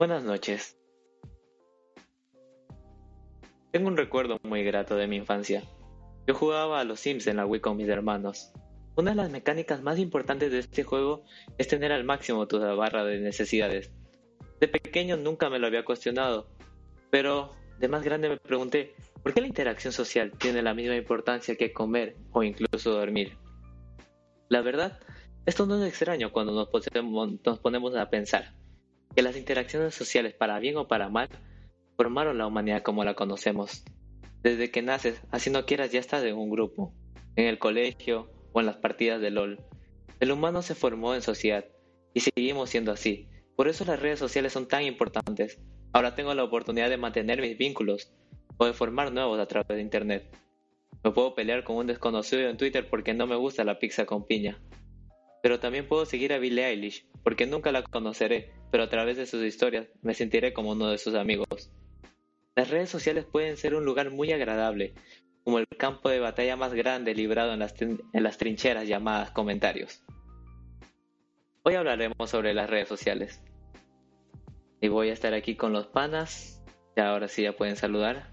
Buenas noches. Tengo un recuerdo muy grato de mi infancia. Yo jugaba a los Sims en la Wii con mis hermanos. Una de las mecánicas más importantes de este juego es tener al máximo tu barra de necesidades. De pequeño nunca me lo había cuestionado, pero de más grande me pregunté, ¿por qué la interacción social tiene la misma importancia que comer o incluso dormir? La verdad, esto no es extraño cuando nos ponemos, a pensar que las interacciones sociales, para bien o para mal, formaron la humanidad como la conocemos. Desde que naces, así no quieras, ya estás en un grupo, en el colegio o en las partidas de LOL. El humano se formó en sociedad y seguimos siendo así. Por eso las redes sociales son tan importantes. Ahora tengo la oportunidad de mantener mis vínculos o de formar nuevos a través de Internet. Me puedo pelear con un desconocido en Twitter porque no me gusta la pizza con piña. Pero también puedo seguir a Billie Eilish porque nunca la conoceré, pero a través de sus historias me sentiré como uno de sus amigos. Las redes sociales pueden ser un lugar muy agradable, como el campo de batalla más grande librado en las, en las trincheras llamadas comentarios. Hoy hablaremos sobre las redes sociales. Y voy a estar aquí con los panas. Y ahora sí ya pueden saludar.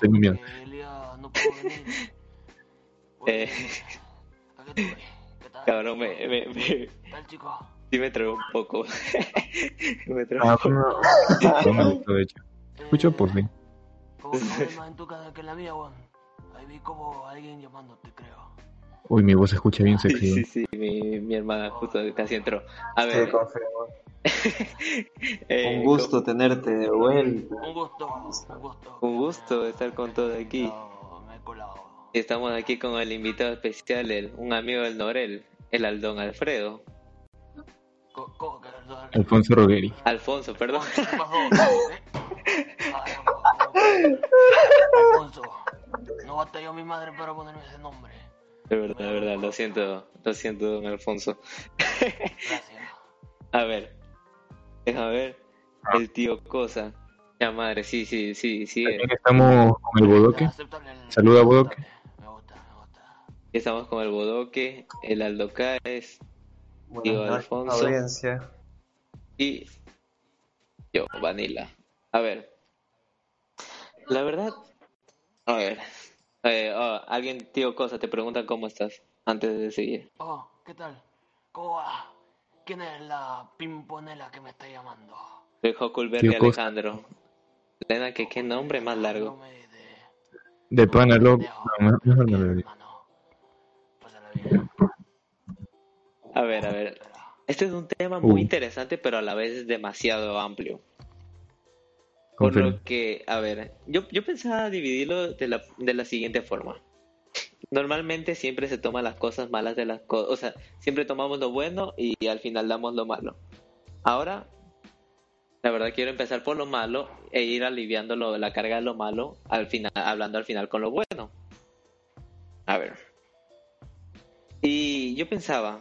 Tengo miedo. Eh, cabrón, me, me, me, sí me trago un poco. me trago Ah, un poco. no, de hecho. Escucho por mí. Como más en tu casa que en la mía, weón. Ahí vi como alguien llamándote, creo. Uy, mi voz se escucha bien sexy. sí, sí, mi, mi hermana justo casi entró. A ver, eh, Un gusto tenerte de vuelta. Un gusto, un gusto. Un gusto estar con todos aquí. No, me he colado. Estamos aquí con el invitado especial, el, un amigo del Norel, el Aldón Alfredo. Alfonso Rogueri. Alfonso, perdón. Alfonso, no batalló mi madre para ponerme ese nombre. De verdad, de verdad, lo siento, lo siento, don Alfonso. Gracias. A ver, déjame ver, el tío Cosa. Ya madre, sí, sí, sí, sí. También estamos con el bodoque. Saluda, Bodoque. Estamos con el Bodoque, el Aldo Tío noches, Alfonso. audiencia. y yo, Vanilla. A ver, la verdad, a ver, eh, oh, alguien, tío Cosa, te pregunta cómo estás antes de seguir. Oh, ¿qué tal? ¿Cómo va? ¿Quién es la pimponela que me está llamando? Soy Huckleberry Tío. Alejandro. Lena, que qué nombre más largo. De- De pana, loco. de- No, mejor- mejor no Bien, lo digo. A ver, a ver. Este es un tema muy Uh. interesante, pero a la vez es demasiado amplio. Por Confirmo. lo que, a ver, yo, yo pensaba dividirlo de la, de la siguiente forma. Normalmente siempre se toman las cosas malas de las cosas, o sea, siempre tomamos lo bueno y al final damos lo malo. Ahora, la verdad quiero empezar por lo malo e ir aliviando lo- la carga de lo malo, al final, hablando al final con lo bueno. A ver. Y yo pensaba,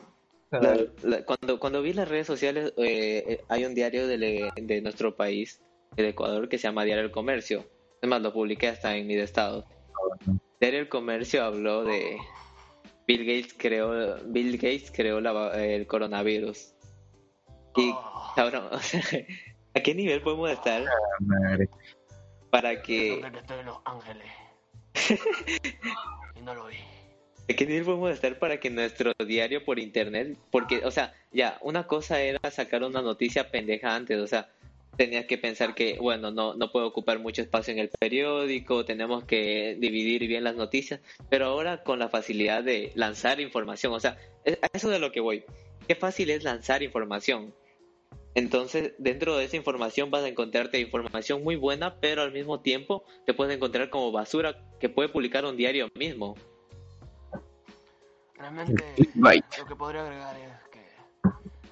la- la- cuando, cuando vi las redes sociales, eh, eh, hay un diario de, de nuestro país, el Ecuador, que se llama Diario El Comercio. Es más, lo publiqué hasta en mi estado. Diario El Comercio habló de Bill Gates creó, Bill Gates creó la el coronavirus. Y, cabrón, o sea, ¿a qué nivel podemos estar Madre. para que, que estoy en Los Ángeles. y no lo vi. ¿A qué nivel podemos estar para que nuestro diario por internet, porque, o sea, ya, una cosa era sacar una noticia pendeja antes, o sea, tenías que pensar que, bueno, no, no puede ocupar mucho espacio en el periódico, tenemos que dividir bien las noticias, pero ahora con la facilidad de lanzar información, o sea, a eso de lo que voy, qué fácil es lanzar información. Entonces, dentro de esa información vas a encontrarte información muy buena, pero al mismo tiempo te puedes encontrar como basura que puede publicar un diario mismo. Realmente, lo que podría agregar es que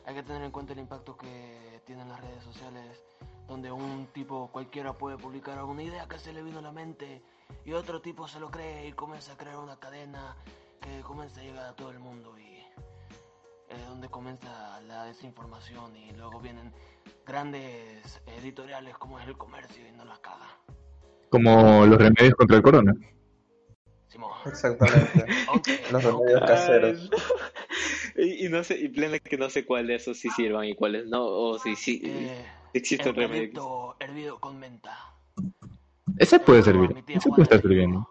hay que tener en cuenta el impacto que tienen las redes sociales, donde un tipo cualquiera puede publicar alguna idea que se le vino a la mente y otro tipo se lo cree y comienza a crear una cadena que comienza a llegar a todo el mundo y es donde comienza la desinformación y luego vienen grandes editoriales como es el comercio y no las caga. Como los remedios contra el corona. Simón. Exactamente. Aunque, Los remedios caseros. y, y no sé, y plena que no sé cuáles de esos sí sirvan y cuáles no, o si sí eh, existe un el remedio. que- producto hervido con menta. Ese puede servir. Ese puede estar sirviendo.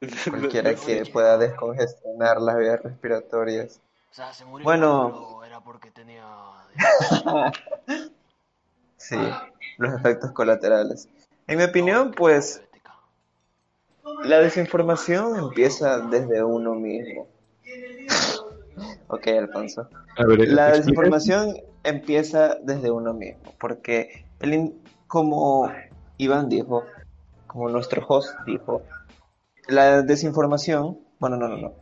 Cualquiera que pueda descongestionar las vías respiratorias. O sea, se murió, Bueno. era porque tenía... Sí, los efectos colaterales. En mi opinión, pues la desinformación empieza desde uno mismo. Ok, Alfonso. Ver, La desinformación empieza desde uno mismo, porque el in- como Iván dijo, como nuestro host dijo, la desinformación, bueno, no, no, no.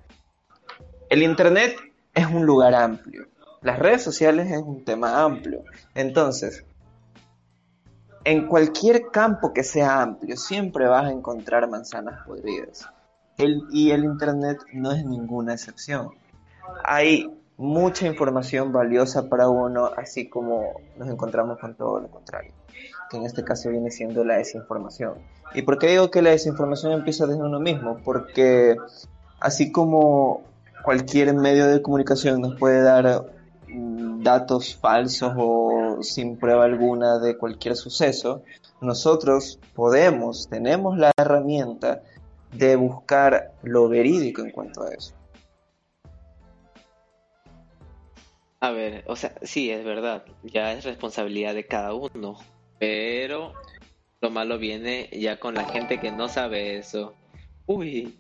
El Internet es un lugar amplio. Las redes sociales es un tema amplio. Entonces, en cualquier campo que sea amplio, siempre vas a encontrar manzanas podridas. El- y el Internet no es ninguna excepción. Hay mucha información valiosa para uno, así como nos encontramos con todo lo contrario, que en este caso viene siendo la desinformación. ¿Y por qué digo que la desinformación empieza desde uno mismo? Porque así como cualquier medio de comunicación nos puede dar datos falsos o sin prueba alguna de cualquier suceso, nosotros podemos, tenemos la herramienta de buscar lo verídico en cuanto a eso. A ver, o sea, sí, es verdad, ya es responsabilidad de cada uno, pero lo malo viene ya con la gente que no sabe eso. Uy,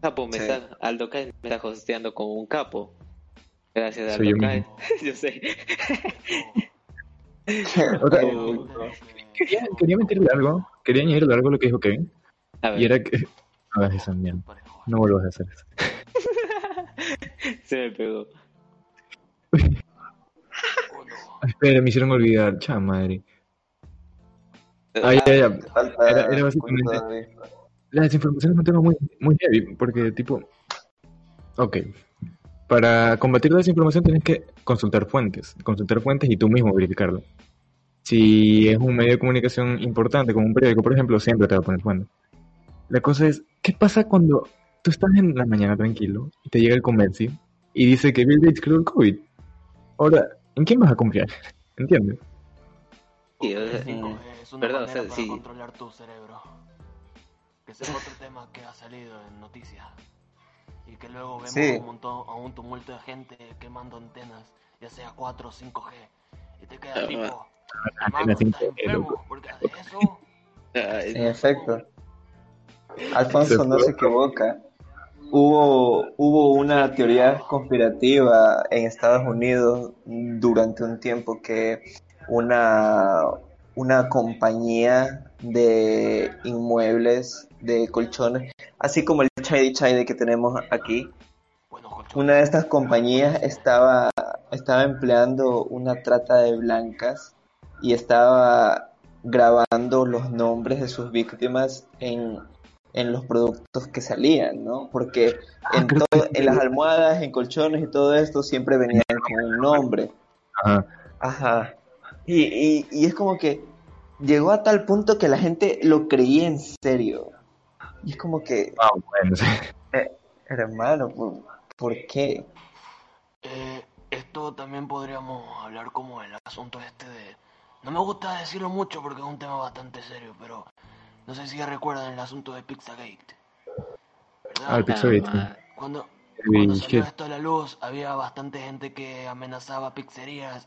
capo, me Sí. está, Aldo me está hosteando como un capo. Gracias, Soy yo sé. Oh. quería, quería meterle algo, quería añadirle algo a lo que dijo Kevin, A ver, y era que... No hagas esa mierda, no vuelvas a hacer eso. se me pegó. Espera, me hicieron olvidar, cha madre. Ah, ya, ya. Era- era básicamente- punto de vista. La desinformación es un tema muy, muy heavy, porque tipo... Ok, para combatir la desinformación tienes que consultar fuentes, consultar fuentes y tú mismo verificarlo. Si es un medio de comunicación importante, como un periódico, por ejemplo, siempre te va a poner fuentes. La cosa es, ¿qué pasa cuando tú estás en la mañana tranquilo y te llega el comercio y dice que Bill Gates creó el COVID? Ahora, ¿en quién vas a confiar? ¿Entiendes? Sí, o sea, Cinco, es una ¿verdad? O sea, para sí. controlar tu cerebro. Que ese es otro tema que ha salido en noticias. Y que luego vemos Sí. un montón, a un tumulto de gente quemando antenas, ya sea 4 o 5G. Y te Ah, quedas tipo, Antenas hermano, estás 5G, enfermo, loco. porque haces eso. ay, En efecto. Alfonso Se no se equivoca. Hubo, hubo una teoría conspirativa en Estados Unidos durante un tiempo que una, una compañía de inmuebles, de colchones, así como el Chai Chai que tenemos aquí, una de estas compañías estaba, estaba empleando una trata de blancas y estaba grabando los nombres de sus víctimas en, en los productos que salían, ¿no? Porque en, creo todo- en las almohadas, en colchones y todo esto siempre venían con un nombre. Ajá. Ajá. Y, y, y es como que llegó a tal punto que la gente lo creía en serio. Y es como que, Ah, bueno, sí. hermano, ¿por, por qué? Eh, esto también podríamos hablar como el asunto este de... No me gusta decirlo mucho porque es un tema bastante serio, pero no sé si recuerdan el asunto de Pizzagate. ¿Verdad? Ah, el sí. ah, Cuando, cuando salió esto a la luz, había bastante gente que amenazaba pizzerías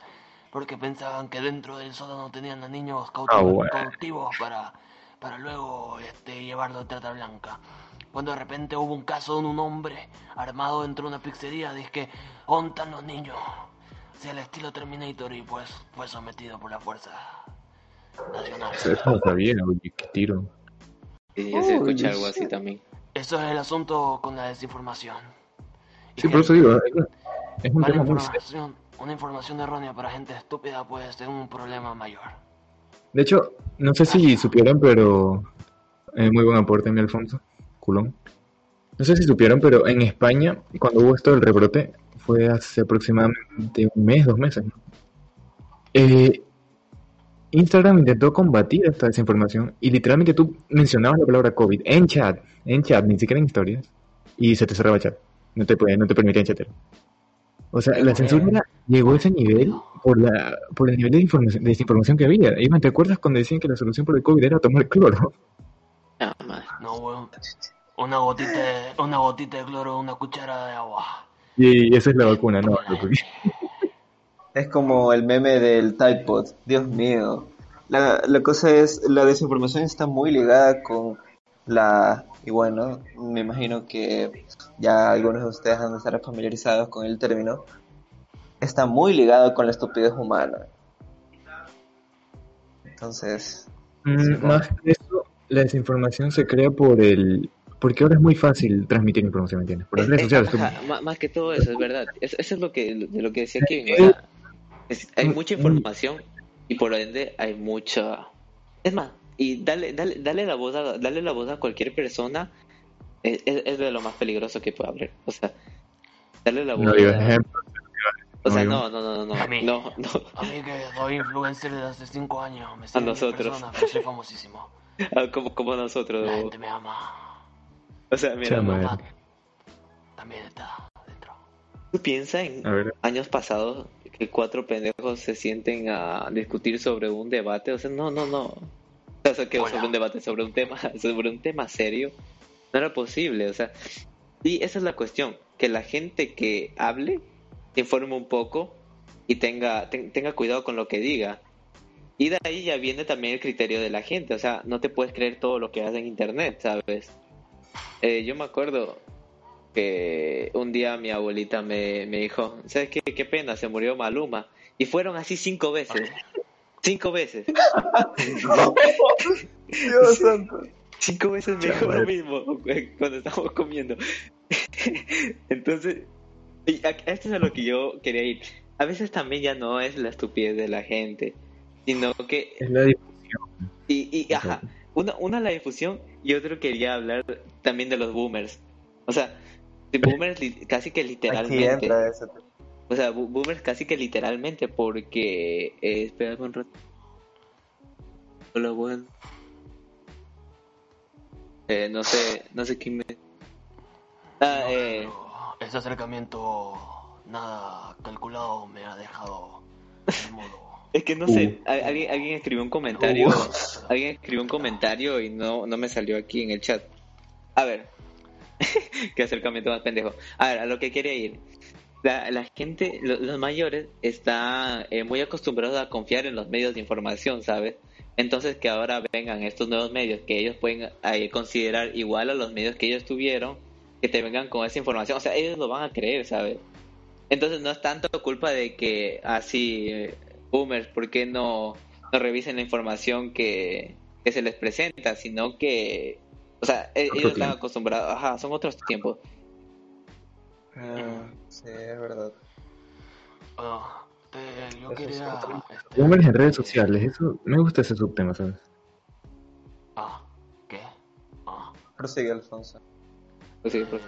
porque pensaban que dentro del sótano tenían a niños cautivos, Ah, bueno. cautivos para, para luego este, llevarlo a trata blanca. Cuando de repente hubo un caso de un hombre armado dentro de una pizzería, dice que ontan los niños. O sea, el estilo Terminator y pues fue sometido por la fuerza nacional. Eso no sabía, oye, qué tiro. sí, Uy, escuché algo así shit. también. Eso es el asunto con la desinformación. Y Sí, por eso digo, es, es un tema muy serio. Una información errónea para gente estúpida puede ser un problema mayor. De hecho, no sé si supieron, pero eh, muy buen aporte, mi Alfonso, culón. No sé si supieron, pero en España, cuando hubo esto del rebrote, fue hace aproximadamente un mes, dos meses. ¿no? Eh, Instagram intentó combatir esta desinformación y literalmente tú mencionabas la palabra COVID en chat, en chat, ni siquiera en historias, y se te cerraba el chat. No te, no te permitían chatear. O sea, la censura llegó a ese nivel por, la, por el nivel de, información, de desinformación que había. Iván, ¿te acuerdas cuando decían que la solución por el COVID era tomar cloro? Ah, madre. No, weón. Una gotita, de- una gotita de cloro, una cuchara de agua. Y esa es la vacuna, no. Es como el meme del Tide Pod. Dios mío. La, la cosa es, la desinformación está muy ligada con la... Y bueno, me imagino que ya algunos de ustedes han de estar familiarizados con el término. Está muy ligado con la estupidez humana. Entonces, Mm, más que eso, la desinformación se crea por el... Porque ahora es muy fácil transmitir información, ¿me entiendes? Por las redes Eh, sociales. más que todo eso, es verdad. Es- eso es lo que, de lo que decía Kevin. o sea, es- hay mucha información y por ende hay mucha... Es más, y dale, dale, dale, la, voz a, dale la voz a cualquier persona es, es, es de lo más peligroso que puede haber. O sea, darle la voz No digas a- ejemplo. O sea, no no, no, no, no, A mí. no, no. A mí que soy influencer desde hace 5 años, me mil nosotros. personas, pero soy famosísimo. Ah, como, como nosotros. La gente me ama. O sea, mira, ver. maldad también está dentro. tú piensas en A años pasados que cuatro pendejos se sienten a discutir sobre un debate, o sea, no, no, no. O sea, que sobre un debate, sobre un tema, sobre un tema serio, no era posible, o sea. Y esa es la cuestión, que la gente que hable se informe un poco y tenga, ten- tenga cuidado con lo que diga. Y de ahí ya viene también el criterio de la gente, o sea, no te puedes creer todo lo que hace en internet, ¿sabes? Eh, yo me acuerdo que un día mi abuelita me, me dijo, ¿sabes qué? Qué pena, se murió Maluma. Y fueron así cinco veces. Cinco veces. Dios santo. Cinco veces me dijo lo mismo cuando estábamos comiendo. Entonces, esto es a lo que yo quería ir. A veces también ya no es la estupidez de la gente, sino que es la difusión. Y, y ajá, una, una la difusión y otro quería hablar también de los boomers. O sea, de boomers casi que Aquí literalmente. entra ese. O sea, bo- boomers casi que literalmente porque... Eh, espérame un rato. Hola, bueno. Eh, no sé, no sé quién me... Ah, No, eh, ese acercamiento nada calculado me ha dejado modo. es que no sé, a- alguien, alguien escribió un comentario. Alguien escribió un comentario y no, no me salió aquí en el chat. A ver, qué acercamiento más pendejo. A ver, a lo que quería ir. La, la gente, lo- los mayores, están eh, muy acostumbrados a confiar en los medios de información, ¿sabes? Entonces que ahora vengan estos nuevos medios que ellos pueden eh, considerar igual a los medios que ellos tuvieron, que te vengan con esa información. O sea, ellos lo van a creer, ¿sabes? Entonces no es tanto culpa de que así, eh, boomers, ¿por qué no, no revisen la información que, que se les presenta? Sino que, o sea, e- ellos están acostumbrados, ajá, son otros tiempos. Ah, sí, es verdad. Bueno, te- yo quería. este, Boomers en redes sociales, eso, me gusta ese subtema, ¿sabes? Ah, ¿qué? Ah. Prosigue, Alfonso. Pues sí, pues.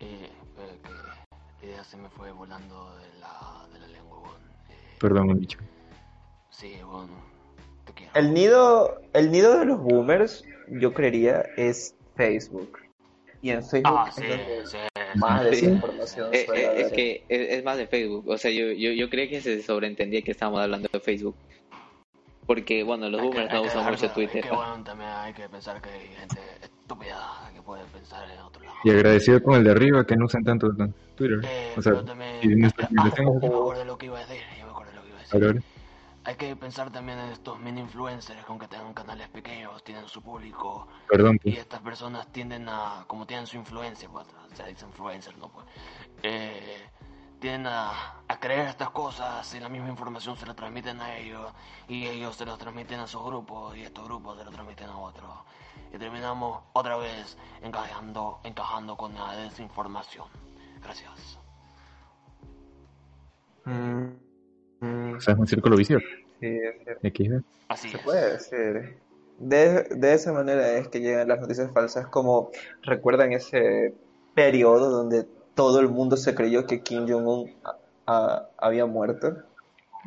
Eh, eh, eh, que la idea se me fue volando de la, de la lengua, weón. Eh, Perdón, un bicho. sí, bueno, te quiero. El nido, el nido de los boomers, yo creería, es Facebook. Y en Facebook Ah, es sí, donde sí. más sí. desinformación Eh, suele eh, es que es, es más de Facebook. O sea, yo, yo, yo creía que se sobreentendía que estábamos hablando de Facebook. Porque, bueno, los Hay que- boomers hay no que usan mucho Twitter. Es que bueno, también hay que pensar que hay gente estúpida que puede pensar en otro lado. Y agradecido con el de arriba que no usan tanto Twitter. Eh, O sea, pero también. y Ah, es- me acuerdo de lo que iba a decir, ya me acuerdo de lo que iba a decir. Hay que pensar también en estos mini influencers que aunque tengan canales pequeños, tienen su público perdón, y pues. estas personas tienden a, como tienen su influencia, pues, o sea, dicen influencers, ¿no? Pues, eh, tienden a, a creer estas cosas y la misma información se la transmiten a ellos y ellos se lo transmiten a sus grupos y estos grupos se lo transmiten a otros. Y terminamos otra vez encajando, encajando con la desinformación. Gracias. Mm, mm, O sea, es un círculo vicioso. sí, es cierto. Así Se es. puede decir. De, de esa manera es que llegan las noticias falsas, como recuerdan ese periodo donde todo el mundo se creyó que Kim Jong-un había muerto.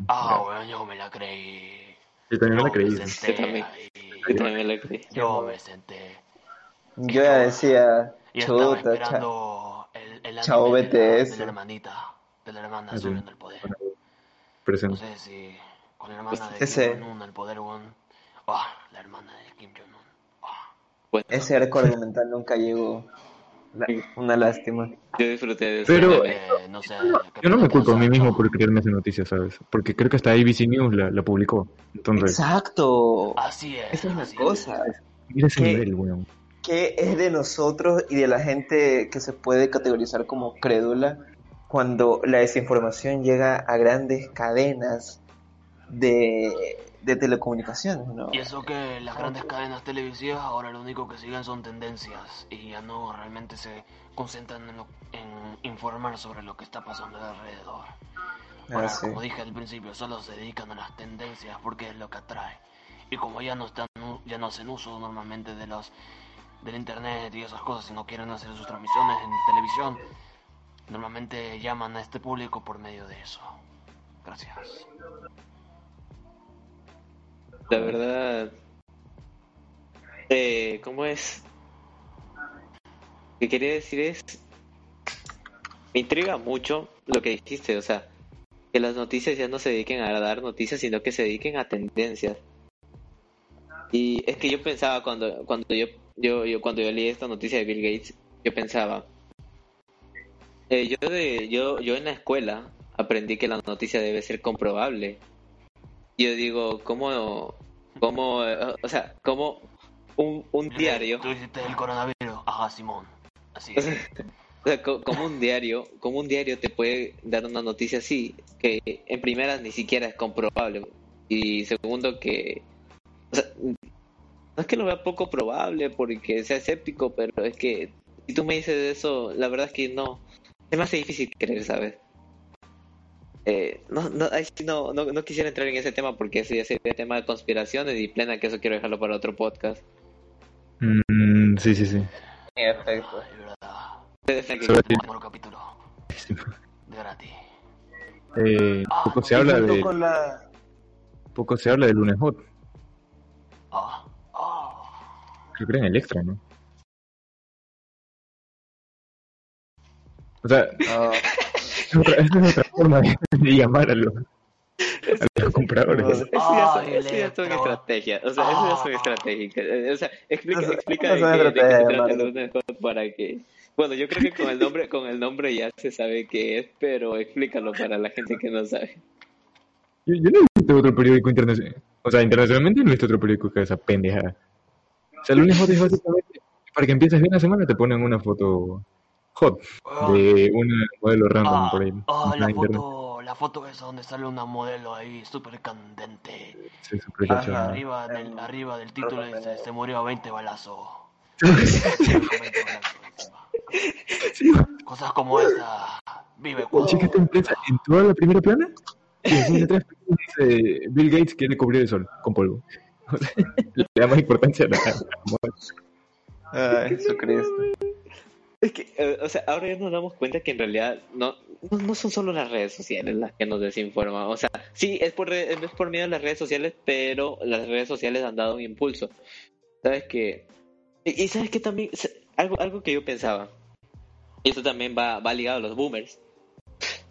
Ah, weón, yo me la creí. Yo también me la Yo creí. me senté Yo también. ahí. Yo también lo creí. Yo me senté. Yo ya decía, Y chuta, cha- el, el Chao, la, BTS. de la hermanita, de la hermana subiendo el poder. No Presente. sé si con la hermana de Ese- Kim Jong-un el poder, weón. Ah, la hermana de Kim Jong-un. Ah. Bueno, ese arco argumental nunca llegó. La- una lástima. yo disfruté de eso. Pero- Eh, no sé. ¿qué Yo no me culpo a mí mismo no? por creerme esa noticia, ¿sabes? Porque creo que hasta ABC News la, la publicó. Entonces, Exacto. Así es. Esa es la cosa. mira ese nivel, weón. ¿Qué es de nosotros y de la gente que se puede categorizar como crédula cuando la desinformación llega a grandes cadenas de, de telecomunicaciones, ¿no? Y eso que las grandes cadenas televisivas ahora lo único que siguen son tendencias y ya no realmente se concentran en, lo- en informar sobre lo que está pasando alrededor. Ahora, Ah, sí. como dije al principio, solo se dedican a las tendencias porque es lo que atrae. Y como ya no están, ya no hacen uso normalmente de los del internet y esas cosas, y no quieren hacer sus transmisiones en televisión, normalmente llaman a este público por medio de eso. Gracias. La verdad. Eh, ¿Cómo es? Lo que quería decir es. Me intriga mucho lo que dijiste, o sea, que las noticias ya no se dediquen a dar noticias, sino que se dediquen a tendencias. Y es que yo pensaba cuando, cuando yo, yo, yo cuando yo leí esta noticia de Bill Gates, yo pensaba, eh, yo de, yo, yo en la escuela aprendí que la noticia debe ser comprobable. Yo digo, ¿cómo, cómo, eh, o sea, cómo un, un diario, Tú hiciste el coronavirus. Ajá, Simón. Así es. o sea, co- como un diario, como un diario te puede dar una noticia así, que en primeras ni siquiera es comprobable, y segundo que, o sea, no es que lo vea poco probable porque sea escéptico, pero es que si tú me dices eso, la verdad es que no, se me hace difícil creer, ¿sabes? Eh, no, no, no, no, no quisiera entrar en ese tema porque ese ya sería tema de conspiraciones y plena que eso quiero dejarlo para otro podcast. Mm, sí, sí, sí. Sobre- Otro capítulo. De gratis. Eh, Ah, poco se habla Junto de la... poco se habla de lunes hot. Ah, ah. Creo que era en el extra, ¿no? O sea, no, es otra, esta es otra forma de, de llamar a los, a los compradores. No, Eso ya son, Ay, eso ya son Electro. estrategias, o sea, eso ya son Ah. estratégicas. Eh, O sea, explica, Eso- explica de eso es qué, de qué se estrategia, trata el Mario. lunes Hot para que... Bueno, yo creo que con el nombre, con el nombre ya se sabe qué es, pero explícalo para la gente que no sabe. Yo, yo no he visto otro periódico internacional. O sea, internacionalmente no he visto otro periódico que esa pendejada. O sea, el lunes hot es básicamente para que empieces bien la semana te ponen una foto hot Ah, de un modelo random ah, por ahí. ah, en la foto, la foto esa donde sale una modelo ahí súper candente. Sí, Ajá. cachada. Arriba del, Em, arriba del título dice, se murió a 20 balazos. Con 20 balazos encima. Cosas como esa. Vive. Checa esta empresa en toda la primera plana y atrás dice Bill Gates quiere cubrir el sol con polvo. Le da más importancia a la, a la moda. Ay, Jesucristo. Es que, eh, o sea, ahora ya nos damos cuenta que en realidad no, no, no son solo las redes sociales las que nos desinforman. O sea, sí, es por, es por medio de las redes sociales, pero las redes sociales han dado un impulso. ¿Sabes qué? Y, y ¿sabes qué también? Algo, algo que yo pensaba. Y eso también va, va ligado a los boomers.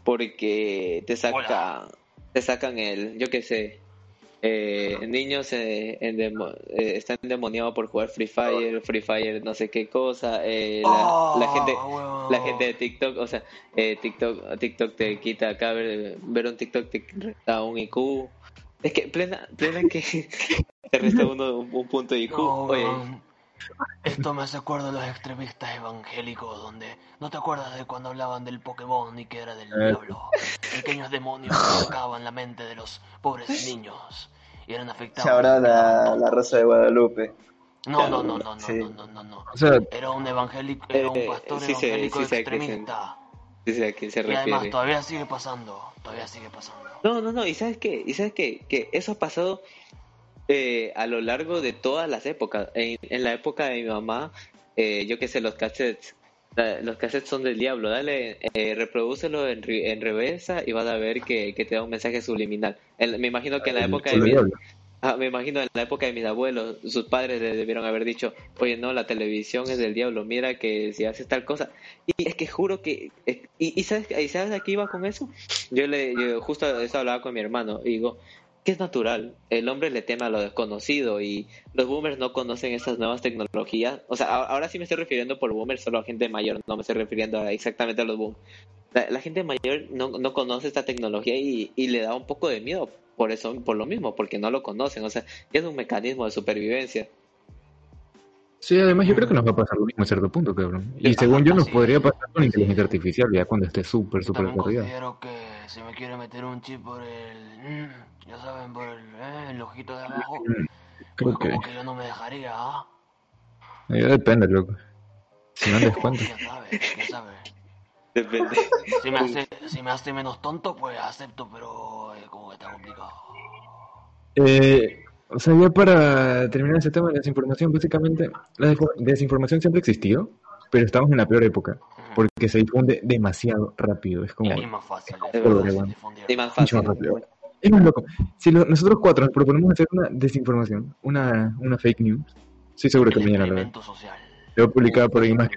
Porque te saca, Hola. te sacan el, yo qué sé, eh, niños eh, endemo- eh, están endemoniados por jugar Free Fire, Free Fire no sé qué cosa, eh, la, Ah, la gente huevón. la gente de TikTok, o sea, eh, TikTok, TikTok te quita acá, ver, ver un TikTok te resta un IQ. Es que plena, plena que te resta uno un, un punto de IQ. No, Oye. Esto me hace acuerdo de los extremistas evangélicos donde no te acuerdas de cuando hablaban del Pokémon y que era del Eh. diablo. Pequeños demonios que tocaban la mente de los pobres niños y eran afectados. Ahora la, la Rosa de Guadalupe. No, no, no, no, no, Sí. no, no, no, no. O sea, Era un evangélico, era un Eh, pastor sí sé- evangélico sí a se- extremista. a quién se Y además refiere. todavía sigue pasando, todavía sigue pasando. No, no, no, y sabes qué, y sabes qué, que eso ha pasado eh, a lo largo de todas las épocas. En, en la época de mi mamá, eh, yo que sé, los cassettes Los cassettes son del diablo. Dale, eh, reprodúcelo en, en reversa y vas a ver que, que te da un mensaje subliminal. En- me imagino que en la época de mi, ah, me imagino en la época de mis abuelos, sus padres le debieron haber dicho, oye, no, la televisión es del diablo, mira que si haces tal cosa. Y es que juro que, es- y, y sabes, y sabes a qué iba con eso? Yo le, yo justo eso hablaba con mi hermano y digo, que es natural, el hombre le teme a lo desconocido y los boomers no conocen esas nuevas tecnologías. O sea, ahora sí me estoy refiriendo por boomers solo a gente mayor, no me estoy refiriendo a exactamente a los boomers. La, la gente mayor no, no conoce esta tecnología y, y le da un poco de miedo por eso, por lo mismo, porque no lo conocen. O sea, es un mecanismo de supervivencia. Sí, además yo creo que nos va a pasar lo mismo a cierto punto, cabrón. Y Ajá, según yo nos así podría pasar con la inteligencia artificial ya cuando esté súper, súper desarrollada. considero que si me quiere meter un chip por el... mm, ya saben, por el, eh, el ojito de abajo, Mm, pues Creo que como que yo no me dejaría, ¿ah? ya depende, loco. Si no cuento. ¿Quién sabe? ¿Quién sabe? Depende. Si me hace, si me hace menos tonto, pues acepto, pero eh, como que está complicado. Eh, o sea, ya para terminar ese tema de la desinformación, básicamente la desinformación siempre existió, pero estamos en la peor época, porque se difunde demasiado rápido. Es como... Y más fácil. Es verdad. fácil más mucho más rápido. Es más loco. Si lo- nosotros cuatro nos proponemos hacer una desinformación, una, una fake news, estoy seguro que mañana. Se va a publicar por ahí más que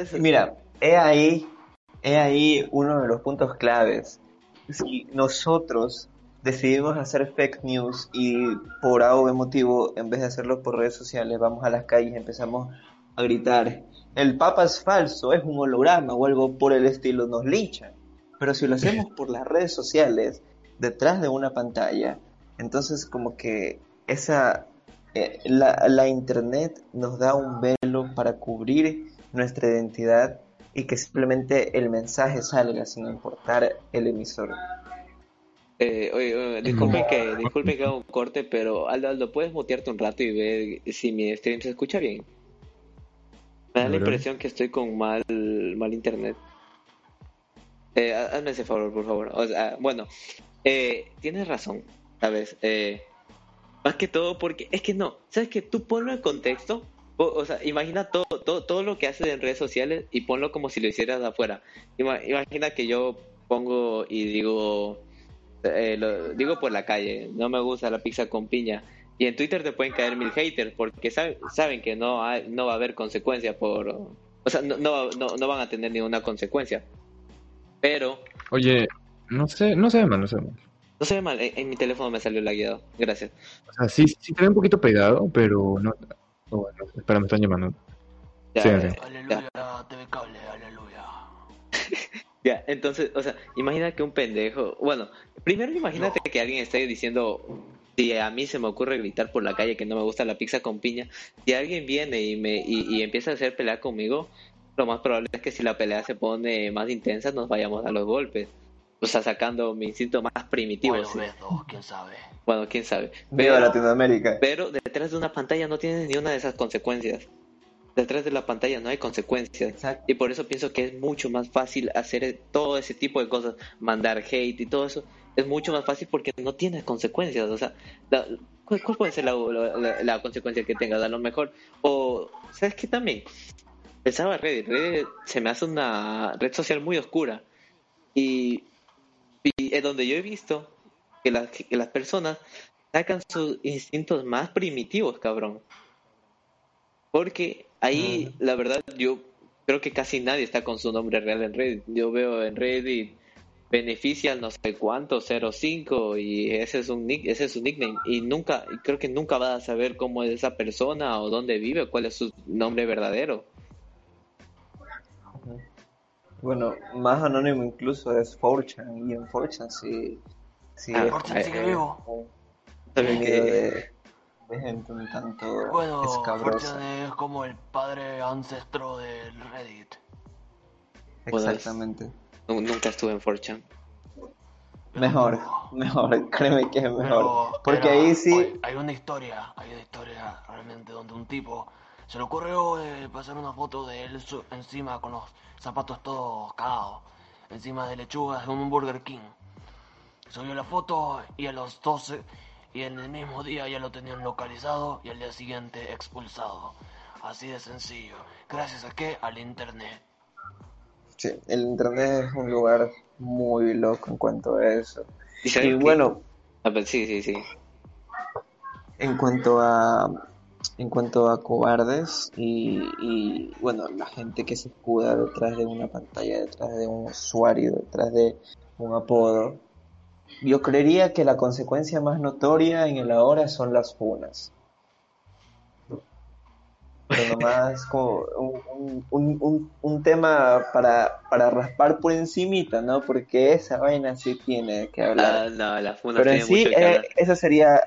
es- Mira, he ahí, he ahí uno de los puntos claves. Si nosotros decidimos hacer fake news y por algo de motivo, en vez de hacerlo por redes sociales, vamos a las calles y empezamos a gritar, el Papa es falso, es un holograma o algo por el estilo, nos linchan. Pero si lo hacemos por las redes sociales, detrás de una pantalla, entonces como que esa eh, la, la internet nos da un velo para cubrir nuestra identidad y que simplemente el mensaje salga sin importar el emisor. Eh, oye, oye, disculpen que, disculpen que haga un corte, pero Aldo, Aldo, ¿puedes mutearte un rato y ver si mi stream se escucha bien? Me da la impresión que estoy con mal, mal internet. Eh, ha- hazme ese favor, por favor. O sea, bueno, eh, tienes razón, ¿sabes? Eh, más que todo porque es que no, ¿sabes que Tú ponlo en contexto, o, o sea, imagina todo, todo, todo lo que haces en redes sociales y ponlo como si lo hicieras de afuera. Ima- imagina que yo pongo y digo, eh, lo digo por la calle, no me gusta la pizza con piña. Y en Twitter te pueden caer mil haters porque saben, saben que no, hay- no va a haber consecuencia por... O sea, no, no, no, no van a tener ninguna consecuencia. Pero, Oye, no sé, no sé, man, no sé. man. no se ve mal, en, en mi teléfono me salió lagueado. Gracias. O sea, sí, sí te ve un poquito pegado, pero no. oh, bueno, espera, me están llamando. Ya, Sí, eh, sí. Aleluya, TV cable, aleluya. Ya, entonces, o sea, imagina que un pendejo... Bueno, primero imagínate que alguien esté diciendo... Si a mí se me ocurre gritar por la calle que no me gusta la pizza con piña, si alguien viene y me y, y empieza a hacer pelea conmigo, lo más probable es que si la pelea se pone más intensa nos vayamos a los golpes. O sea, sacando mi instinto más primitivo. Bueno, sí. dos, quién sabe. Bueno, quién sabe. Viva Pero, Latinoamérica. pero detrás de una pantalla no tienes ni una de esas consecuencias. Detrás de la pantalla no hay consecuencias. Exacto. Y por eso pienso que es mucho más fácil hacer todo ese tipo de cosas, mandar hate y todo eso. Es mucho más fácil porque no tienes consecuencias. O sea, la- ¿cuál, cuál puede ser la, la- la consecuencia que tengas? A lo mejor. O, ¿sabes qué también? Pensaba Reddit. Reddit se me hace una red social muy oscura. Y, y es donde yo he visto que las, que las personas sacan sus instintos más primitivos, cabrón. Porque ahí, la verdad, yo creo que casi nadie está con su nombre real en Reddit. Yo veo en Reddit beneficia al no sé cuánto 05 y ese es un nick, ese es su nickname y nunca y creo que nunca vas a saber cómo es esa persona o dónde vive, cuál es su nombre verdadero. Bueno, más anónimo incluso es 4chan y en 4chan sí, sí Ah, es Fortune eh, sigue eh, vivo. nido que- de, de gente un tanto Bueno, escabrosa. Fortune es como el padre ancestro del Reddit. Exactamente. Nu- Nunca estuve en 4chan. Mejor, mejor, créeme que es mejor. Pero Porque era- ahí sí, Hay, hay una historia, hay una historia realmente donde un tipo se le ocurrió eh, pasar una foto de él su- encima con los zapatos todos cagados, encima de lechugas de un Burger King. Subió la foto y a los 12 y en el mismo día ya lo tenían localizado y al día siguiente expulsado. Así de sencillo. Gracias a qué? Al internet. Sí, el internet es un lugar muy loco en cuanto a eso. ¿Y bueno, Ah, pues sí, sí, sí. en cuanto a en cuanto a cobardes y, y, bueno la gente que se escuda detrás de una pantalla detrás de un usuario detrás de un apodo yo creería que la consecuencia más notoria en el ahora son las funas pero nomás como un, un, un, un tema para, para raspar por encimita, ¿no? Porque esa vaina sí tiene que hablar. Ah, no, la funa Pero en sí, eh, hablar. esa sería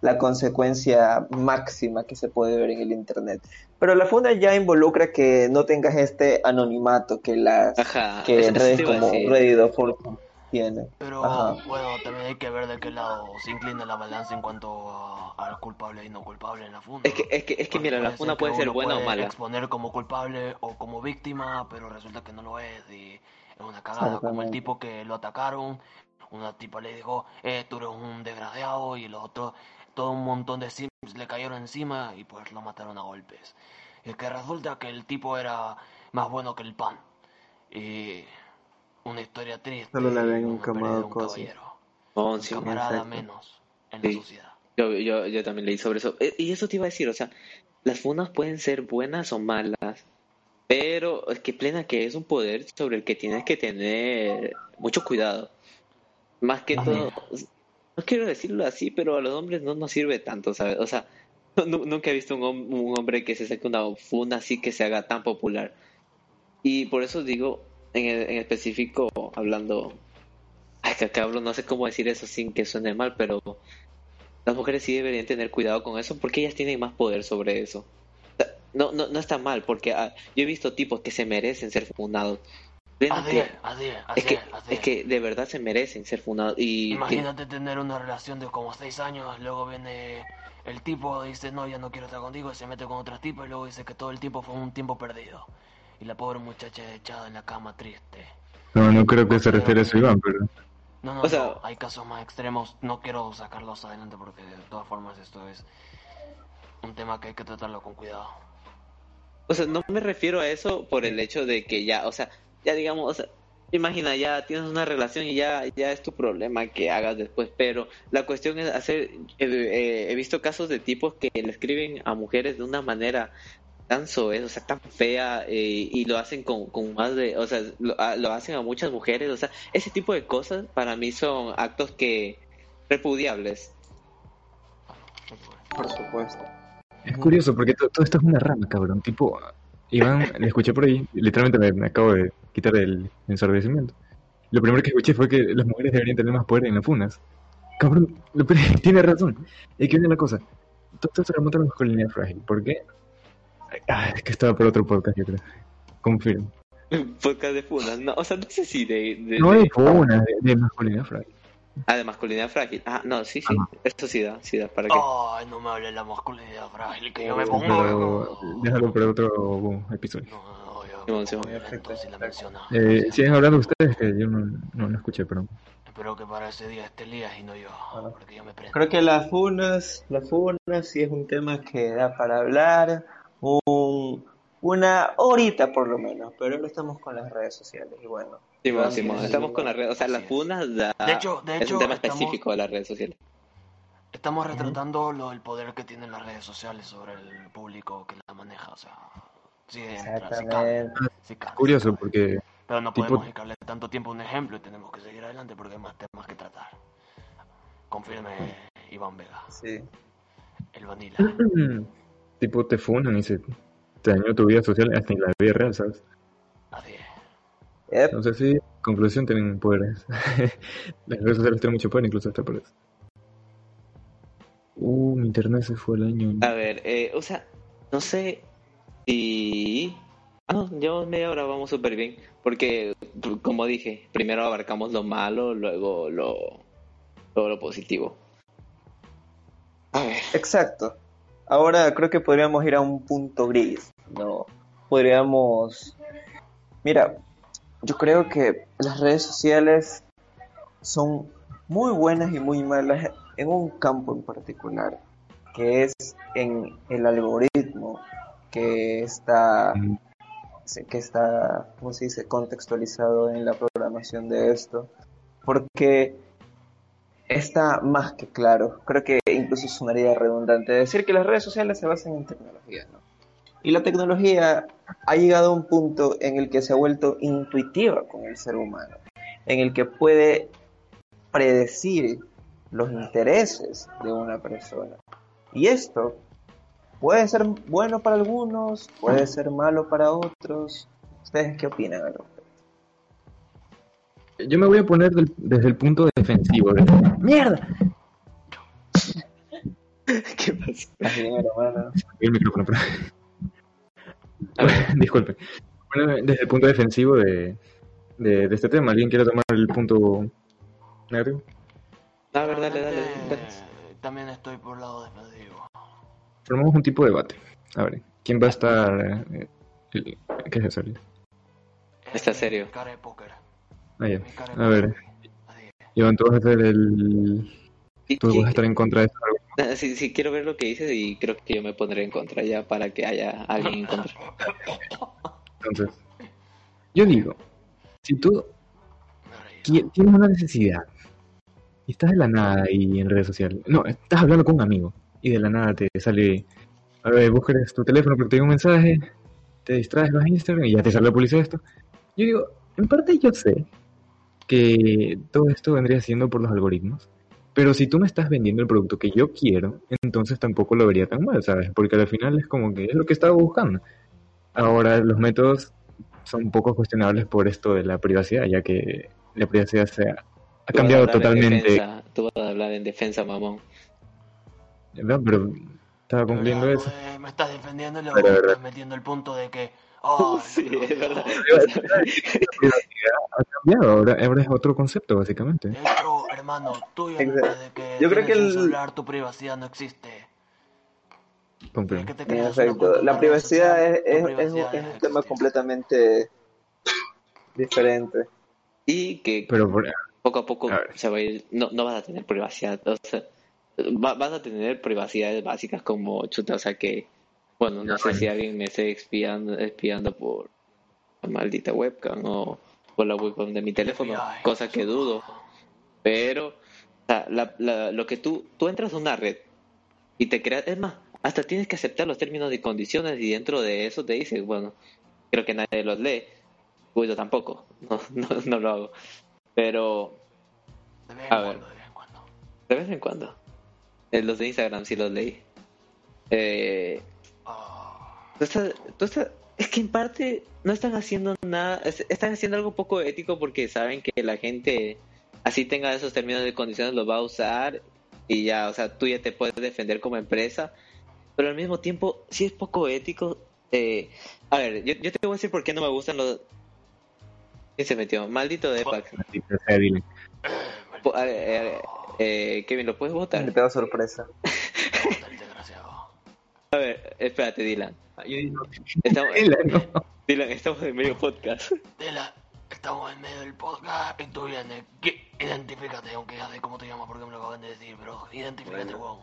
la consecuencia máxima que se puede ver en el Internet. Pero la funda ya involucra que no tengas este anonimato que las Ajá, que redes como. Reddit o Pero Ajá. bueno, también hay que ver de qué lado se inclina la balanza en cuanto a- al culpable y no culpable en la funda. Es que, es que, es que Porque mira, la puede funa ser que puede ser buena o puede mala. exponer como culpable o como víctima, pero resulta que no lo es y es una cagada. Como el tipo que lo atacaron, una tipa le dijo, eh, tú eres un desgraciado y los otros, todo un montón de sims le cayeron encima y pues lo mataron a golpes. Y que resulta que el tipo era más bueno que el pan. Y una historia triste. Solo le habían una encamado caballero. Oh, sí, camarada menos en Sí. la sociedad. Yo, yo, yo también leí sobre eso. Eh, Y eso te iba a decir, o sea, las funas pueden ser buenas o malas, pero es que plena que es un poder sobre el que tienes que tener mucho cuidado. Más que todo, no quiero decirlo así, pero a los hombres no nos sirve tanto, ¿sabes? O sea, nu- nunca he visto un, hom- un hombre que se saque una funa así que se haga tan popular. Y por eso digo, en, en específico, hablando, ay, que cabrón, no sé cómo decir eso sin que suene mal, pero las mujeres sí deberían tener cuidado con eso porque ellas tienen más poder sobre eso. No, no, no está mal, porque ah, yo he visto tipos que se merecen ser funados. Plena Así es, así es, así es que, es, que de verdad se merecen ser funados. Y que- Imagínate tener una relación de como seis años, luego viene el tipo dice, no, ya no quiero estar contigo, y se mete con otras tipas y luego dice que todo el tiempo fue un tiempo perdido. Y la pobre muchacha echada en la cama triste. No, no creo que se refiere a eso, Iván, pero No, no, O sea- no, hay casos más extremos, no quiero sacarlos adelante porque de todas formas esto es un tema que hay que tratarlo con cuidado. O sea, no me refiero a eso por el hecho de que ya, o sea, ya digamos, o sea, imagina, ya tienes una relación y ya, ya es tu problema que hagas después, pero la cuestión es hacer, eh, eh, he visto casos de tipos que le escriben a mujeres de una manera tan soez, o sea, tan fea, eh, y lo hacen con, con más de, o sea, lo, a- lo hacen a muchas mujeres, o sea, ese tipo de cosas para mí son actos que repudiables. Por supuesto. es curioso porque to- todo esto es una rama, cabrón. Tipo, Iván, le escuché por ahí, literalmente me, me acabo de quitar el ensordecimiento. Lo primero que escuché fue que las mujeres deberían tener más poder en las funas. Cabrón, tiene razón. Es que viene la cosa. Todo esto se remonta a la masculinidad frágil. ¿Por qué? Ah, es que estaba por otro podcast, yo creo. Confirmo. Podcast de funas, no, o sea, no sé si de, de, No de- de funas, de, de masculinidad frágil. ah, de masculinidad frágil. Ah, no, sí, sí, Ajá. esto sí da, sí da, para que... Ay, no me hable de la masculinidad frágil, que yo me pongo... Pero déjalo para otro episodio. No, no, yo si. Eh, siguen hablando ustedes que yo no, no, no escuché, pero... Espero que para ese día esté Elías y no yo, Bueno. porque yo me prendo. Creo que las funas, las funas sí es un tema que da para hablar un, una horita por lo menos, pero no estamos con las redes sociales y bueno. Simón, es. estamos con las redes, o sea, las es. funas da, De hecho- de es hecho, un tema estamos- específico de las redes sociales. Estamos retratando lo, el poder que tienen las redes sociales sobre el público que la maneja, o sea, sí entra, sí cabe, Exactamente. sí cabe, sí Curioso, cabe. porque Pero no tipo- podemos dedicarle tanto tiempo a un ejemplo y tenemos que seguir adelante porque hay más temas que tratar. Confirme Iván Vega, Sí. el vanilla. tipo te funan y se te dañó tu vida social hasta en la vida real, ¿sabes? Yep. Entonces sí, conclusión tienen poderes. Las redes sociales tienen mucho poder, incluso hasta por eso. Uh, mi internet se fue el año. A ver, eh, o sea, no sé si... Ah, no, llevamos media hora, vamos súper bien, porque, como dije, primero abarcamos lo malo, luego lo, luego lo positivo. A ver, Exacto. Ahora creo que podríamos ir a un punto gris, ¿no? Podríamos... Mira, yo creo que las redes sociales son muy buenas y muy malas en un campo en particular, que es en el algoritmo que está, que está, ¿cómo se dice?, contextualizado en la programación de esto, porque está más que claro. Creo que incluso sonaría redundante decir que las redes sociales se basan en tecnología, ¿no? Y la tecnología ha llegado a un punto en el que se ha vuelto intuitiva con el ser humano, en el que puede predecir los intereses de una persona. Y esto puede ser bueno para algunos, puede ser malo para otros. ¿Ustedes qué opinan al respecto? Yo me voy a poner del- desde el punto defensivo. de- ¡Mierda! ¿Qué pasa? Hermano. El micrófono, pero- A ver, Disculpe. Bueno, desde el punto defensivo de, de, de este tema, ¿alguien quiere tomar el punto negativo? a ver, dale, dale. Dale. También estoy por el lado defensivo. Formamos un tipo de debate. A ver, ¿quién va a estar? eh, el- ¿Qué es eso? Está Es serio. Cara de póker. Ah, ya. A ver. Iván, tú vas a ser el... Y- Tú vas a estar en contra de esto. Sí, sí, quiero ver lo que dices y creo que yo me pondré en contra ya para que haya alguien en contra. Entonces, yo digo, si tú tienes una necesidad y estás de la nada y en redes sociales, no, estás hablando con un amigo y de la nada te sale, a ver, buscas tu teléfono porque te llega un mensaje, te distraes, vas a Instagram y ya te sale la publicidad esto. Yo digo, en parte yo sé que todo esto vendría siendo por los algoritmos, pero si tú me estás vendiendo el producto que yo quiero, entonces tampoco lo vería tan mal, ¿sabes? Porque al final es como que es lo que estaba buscando. Ahora, los métodos son un poco cuestionables por esto de la privacidad, ya que la privacidad se ha, cambiado totalmente. defensa, tú vas a hablar en defensa, mamón. ¿verdad? Pero estaba cumpliendo eso. Eh, me estás defendiendo y luego estás metiendo el punto de que. Oh, Sí, es verdad. La privacidad ha cambiado, ahora, ahora es otro concepto, básicamente. Hecho, hermano, tú ya Exacto. desde que Yo creo que el- celular, tu privacidad no existe. Efecto, cuenta la privacidad es, es- privacidad un tema completamente diferente. Y que Pero por- poco a poco A se va a ir, no, no vas a tener privacidad, o sea, va- vas a tener privacidades básicas como chuta, o sea que, bueno, no sé si alguien me esté espiando, espiando por la maldita webcam o por la webcam de mi teléfono, cosa que dudo, pero, o sea, la- la- lo que tú, tú entras a una red y te creas, es más, hasta tienes que aceptar los términos y condiciones y dentro de eso te dice, bueno, creo que nadie los lee, pues yo tampoco, no, no, no lo hago, pero De vez en A ver. cuando, de vez en cuando. de vez en cuando. Eh, los de Instagram sí los leí. Eh, Tú estás- tú estás- es que en parte no están haciendo nada, es- están haciendo algo poco ético porque saben que la gente así tenga esos términos de condiciones los va a usar y ya, o sea, tú ya te puedes defender como empresa, pero al mismo tiempo sí es poco ético. eh, a ver, yo, yo te voy a decir por qué no me gustan los... ¿Quién se metió? Maldito de Pac. Maldita sea, dile. A ver, a ver, eh, Kevin, ¿lo puedes votar? Invitado sorpresa. A ver, espérate, Dylan. Yo Estamos, no. Dylan, estamos en medio podcast. Dela, estamos en medio del podcast y tú vienes. ¿Qué? Identifícate, aunque ya sé cómo te llamas porque me lo acaban de decir, pero identifícate, weón.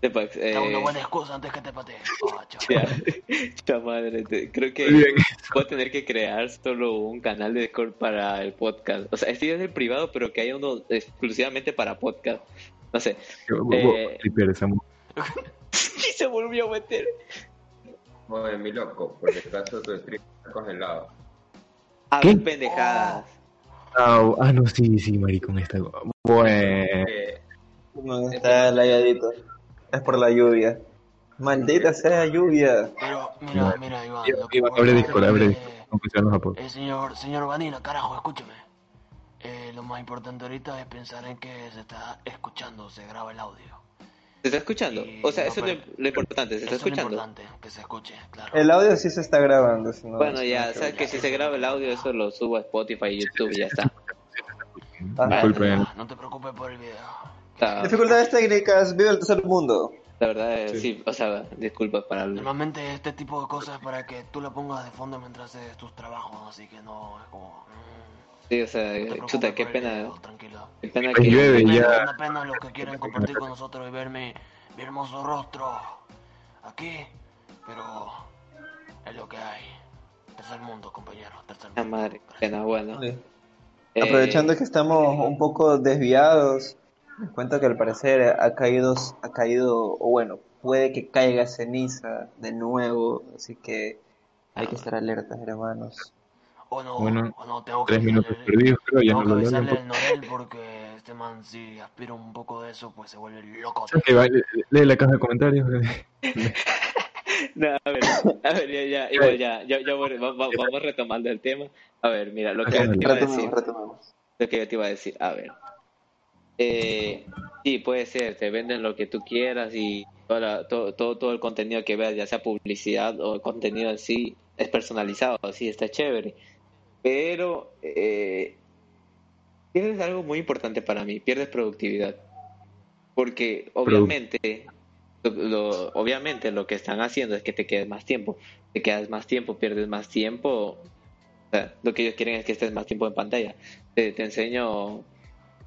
De Pax, eh, Da una buena excusa antes que te patee. Ah, ya, ya madre, te- creo que voy a tener que crear solo un canal de Discord para el podcast. O sea, este es el privado, pero que haya uno exclusivamente para podcast. No sé. Eh, Flipper, Samu. Y se volvió a meter. Oye, mi loco, por acaso tu stream está congelado. A ¿Qué? ver, pendejadas. Ah, ah, no, sí, sí, maricón, está. Bueno. Eh, No, está layadito. Es por la lluvia. Maldita sea lluvia. Pero, mira, mira, Iván. abre Discord, abre Discord. Eh, señor, señor Vanina, carajo, escúcheme. Eh, lo más importante ahorita es pensar en que se está escuchando, se graba el audio. ¿Se está escuchando? Y O sea, no, eso es lo, lo importante. ¿Se está Eso es escuchando? importante, que se escuche, claro. El audio sí se está grabando. si no- Bueno, ya, sabes que si se graba el audio, eso lo subo a Spotify y YouTube y ya está. Ah, Disculpen. No te preocupes por el video. Está- Dificultades técnicas, vive el tercer mundo. La verdad es, sí, o sea, disculpa para el... Normalmente este tipo de cosas es para que tú lo pongas de fondo mientras haces tus trabajos, así que no es como... Sí, o sea, no chuta, qué pena, video, tranquilo. qué pena Pues que... llueve ya. pena, una pena los que quieren compartir con nosotros y ver mi, hermoso rostro aquí pero es lo que hay. Tercer mundo, compañero, tercer La mundo. madre, pena, bueno. Sí. Eh, Aprovechando que estamos un poco desviados, les cuento que al parecer ha caído, ha caído, o bueno, puede que caiga ceniza de nuevo, así que hay que estar alertas, hermanos. O no, Bueno, o no, tengo que Tres minutos avisarle- perdidos, creo, ya no lo avisarle al Norel porque este man si aspira un poco de eso, pues se vuelve loco. ¿Sabes qué? Va, lee- Lee la caja de comentarios. No, a ver, a ver, ya, ya, igual ya, ya, ya voy- va- va- vamos retomando el tema. A ver, mira, lo que yo te iba a decir, Retomemos, retomemos. lo que yo te iba a decir, a ver. Eh, sí, puede ser, te venden lo que tú quieras y toda todo, todo, todo el contenido que veas, ya sea publicidad o contenido en sí, es personalizado, así está chévere. Pero eh, pierdes algo muy importante para mí, pierdes productividad. Porque obviamente, lo, lo- obviamente lo que están haciendo es que te quedes más tiempo. Te quedas más tiempo, pierdes más tiempo. O sea, lo que ellos quieren es que estés más tiempo en pantalla. Te, te enseño,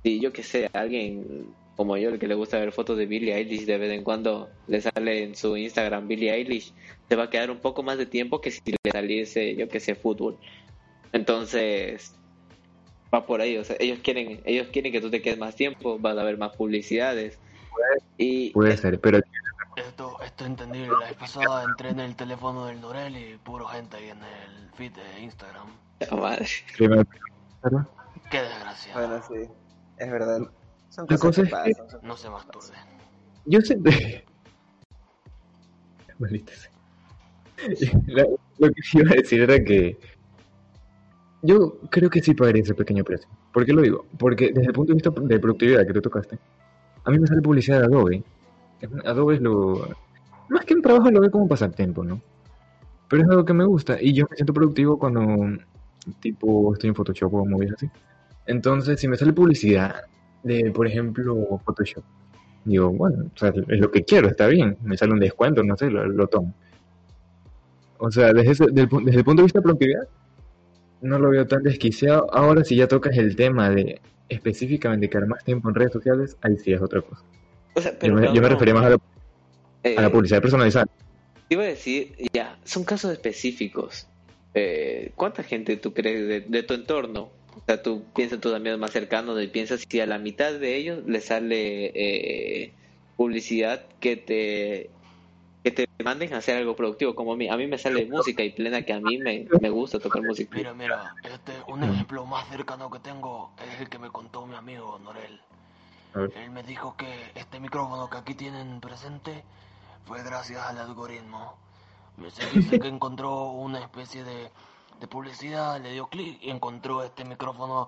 si yo que sé, alguien como yo, el que le gusta ver fotos de Billie Eilish, de vez en cuando le sale en su Instagram Billie Eilish, te va a quedar un poco más de tiempo que si le saliese, yo que sé, fútbol. Entonces, va por ahí, o sea, ellos quieren, ellos quieren que tú te quedes más tiempo, van a haber más publicidades. Y Puede ser, pero Esto, esto es entendible. La vez pasada entré en el teléfono del Norel y puro gente ahí en el feed de Instagram. Qué desgracia. Bueno, sí, es verdad. Son La cosas cosa que es pasan. No se masturben. Yo sé. Maldita sea. La- lo que iba a decir era que. Yo creo que sí pagaría ese pequeño precio. ¿Por qué lo digo? Porque desde el punto de vista de productividad que tú tocaste, a mí me sale publicidad de Adobe. Adobe es lo. Más que un trabajo, lo veo como pasatiempo, ¿no? Pero es algo que me gusta y yo me siento productivo cuando, tipo, estoy en Photoshop o movies así. Entonces, si me sale publicidad de, por ejemplo, Photoshop, digo, bueno, o sea, es lo que quiero, está bien, me sale un descuento, no sé, lo, lo tomo. O sea, desde, ese- del desde el punto de vista de productividad, no lo veo tan desquiciado. Ahora, si ya tocas el tema de específicamente quedar más tiempo en redes sociales, ahí sí es otra cosa. O sea, Yo pero, me, pero yo me refería más a la, eh, a la publicidad personalizada. Iba a decir, ya, son casos específicos. Eh, ¿Cuánta gente tú crees de, de tu entorno? O sea, tú piensas en tus amigos más cercanos y piensas si a la mitad de ellos le sale eh, publicidad que te que te manden a hacer algo productivo como a mí. A mí me sale música y plena que a mí me, me gusta tocar música. Mira, mira, este, un ejemplo más cercano que tengo es el que me contó mi amigo Norel. Él me dijo que este micrófono que aquí tienen presente fue gracias al algoritmo. Se dice que encontró una especie de, de publicidad, le dio clic y encontró este micrófono,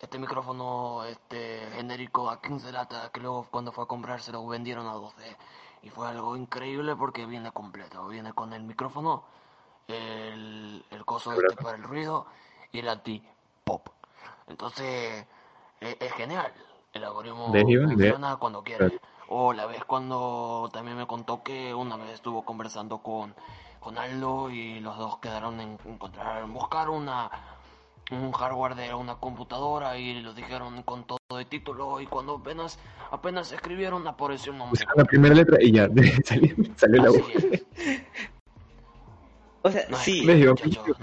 este micrófono este genérico a 15 latas que luego cuando fue a comprar se lo vendieron a 12. Y fue algo increíble porque viene completo, viene con el micrófono, el, el coso este para el ruido y el anti-pop. Entonces, es, es genial. El algoritmo funciona cuando quiere. O la vez cuando también me contó que una vez estuvo conversando con, con Aldo y los dos quedaron en encontrar, en buscar una un hardware de una computadora y lo dijeron con todo de título y cuando apenas apenas escribieron apareció un nombre. La primera letra y ya, salió, salió la voz. O sea, No sí,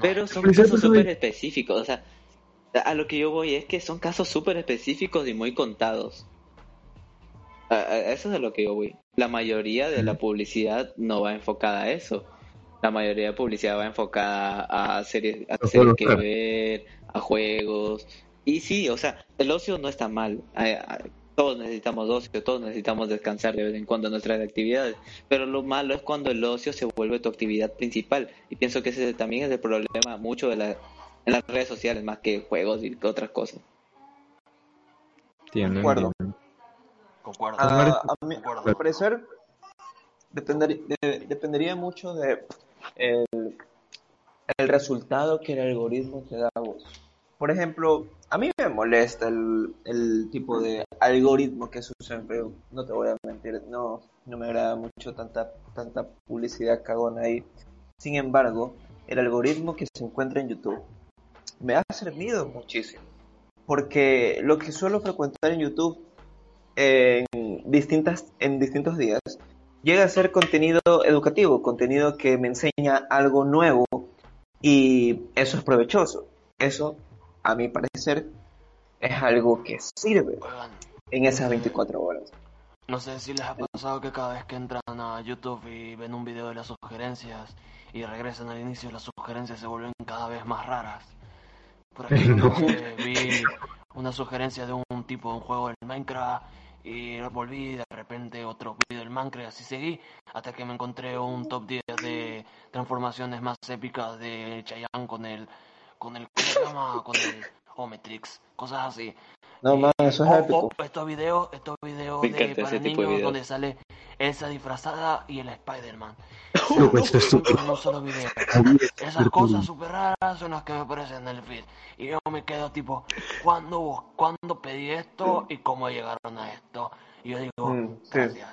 pero son casos súper específicos. O sea, a lo que yo voy es que son casos súper específicos y muy contados. A- a- eso es a lo que yo voy. La mayoría de la publicidad no va enfocada a eso. La mayoría de publicidad va enfocada a series, a series que ver, a juegos. Y sí, o sea, el ocio no está mal. A- a- Todos necesitamos ocio, todos necesitamos descansar de vez en cuando en nuestras actividades. Pero lo malo es cuando el ocio se vuelve tu actividad principal. Y pienso que ese también es el problema mucho de la, en las redes sociales, más que juegos y que otras cosas. Entiendo. Concuerdo. Ah, a mí, Concuerdo. a mi parecer, dependería, de- dependería mucho de el, el resultado que el algoritmo te da a vos. Por ejemplo, a mí me molesta el, el tipo de algoritmo que se usa en Facebook. No te voy a mentir, no, no me agrada mucho tanta, tanta publicidad cagona ahí. Sin embargo, el algoritmo que se encuentra en YouTube me ha servido muchísimo. Porque lo que suelo frecuentar en YouTube en distintas en distintos días llega a ser contenido educativo, contenido que me enseña algo nuevo y eso es provechoso. Eso, a mi parecer, es algo que sirve en esas 24 horas. no sé si les ha pasado que cada vez que entran a YouTube y ven un video de las sugerencias y regresan al inicio, las sugerencias se vuelven cada vez más raras. Por ejemplo, No. eh, vi una sugerencia de un tipo de un juego en Minecraft y volví de repente otro video del Minecraft, así seguí hasta que me encontré un top 10 de transformaciones más épicas de Chayanne con el con el ¿cómo se llama? con el Ometrix, cosas así. No, man, eso es épico. estos videos, estos videos de, para de niños videos. donde sale Elsa disfrazada y el Spider-Man. Loco, eso es un solo video. Esas cosas súper raras son las que me aparecen en el feed. Y yo me quedo tipo, ¿cuándo, ¿cuándo pedí esto y cómo llegaron a esto? Y yo digo, Mm, sí. gracias.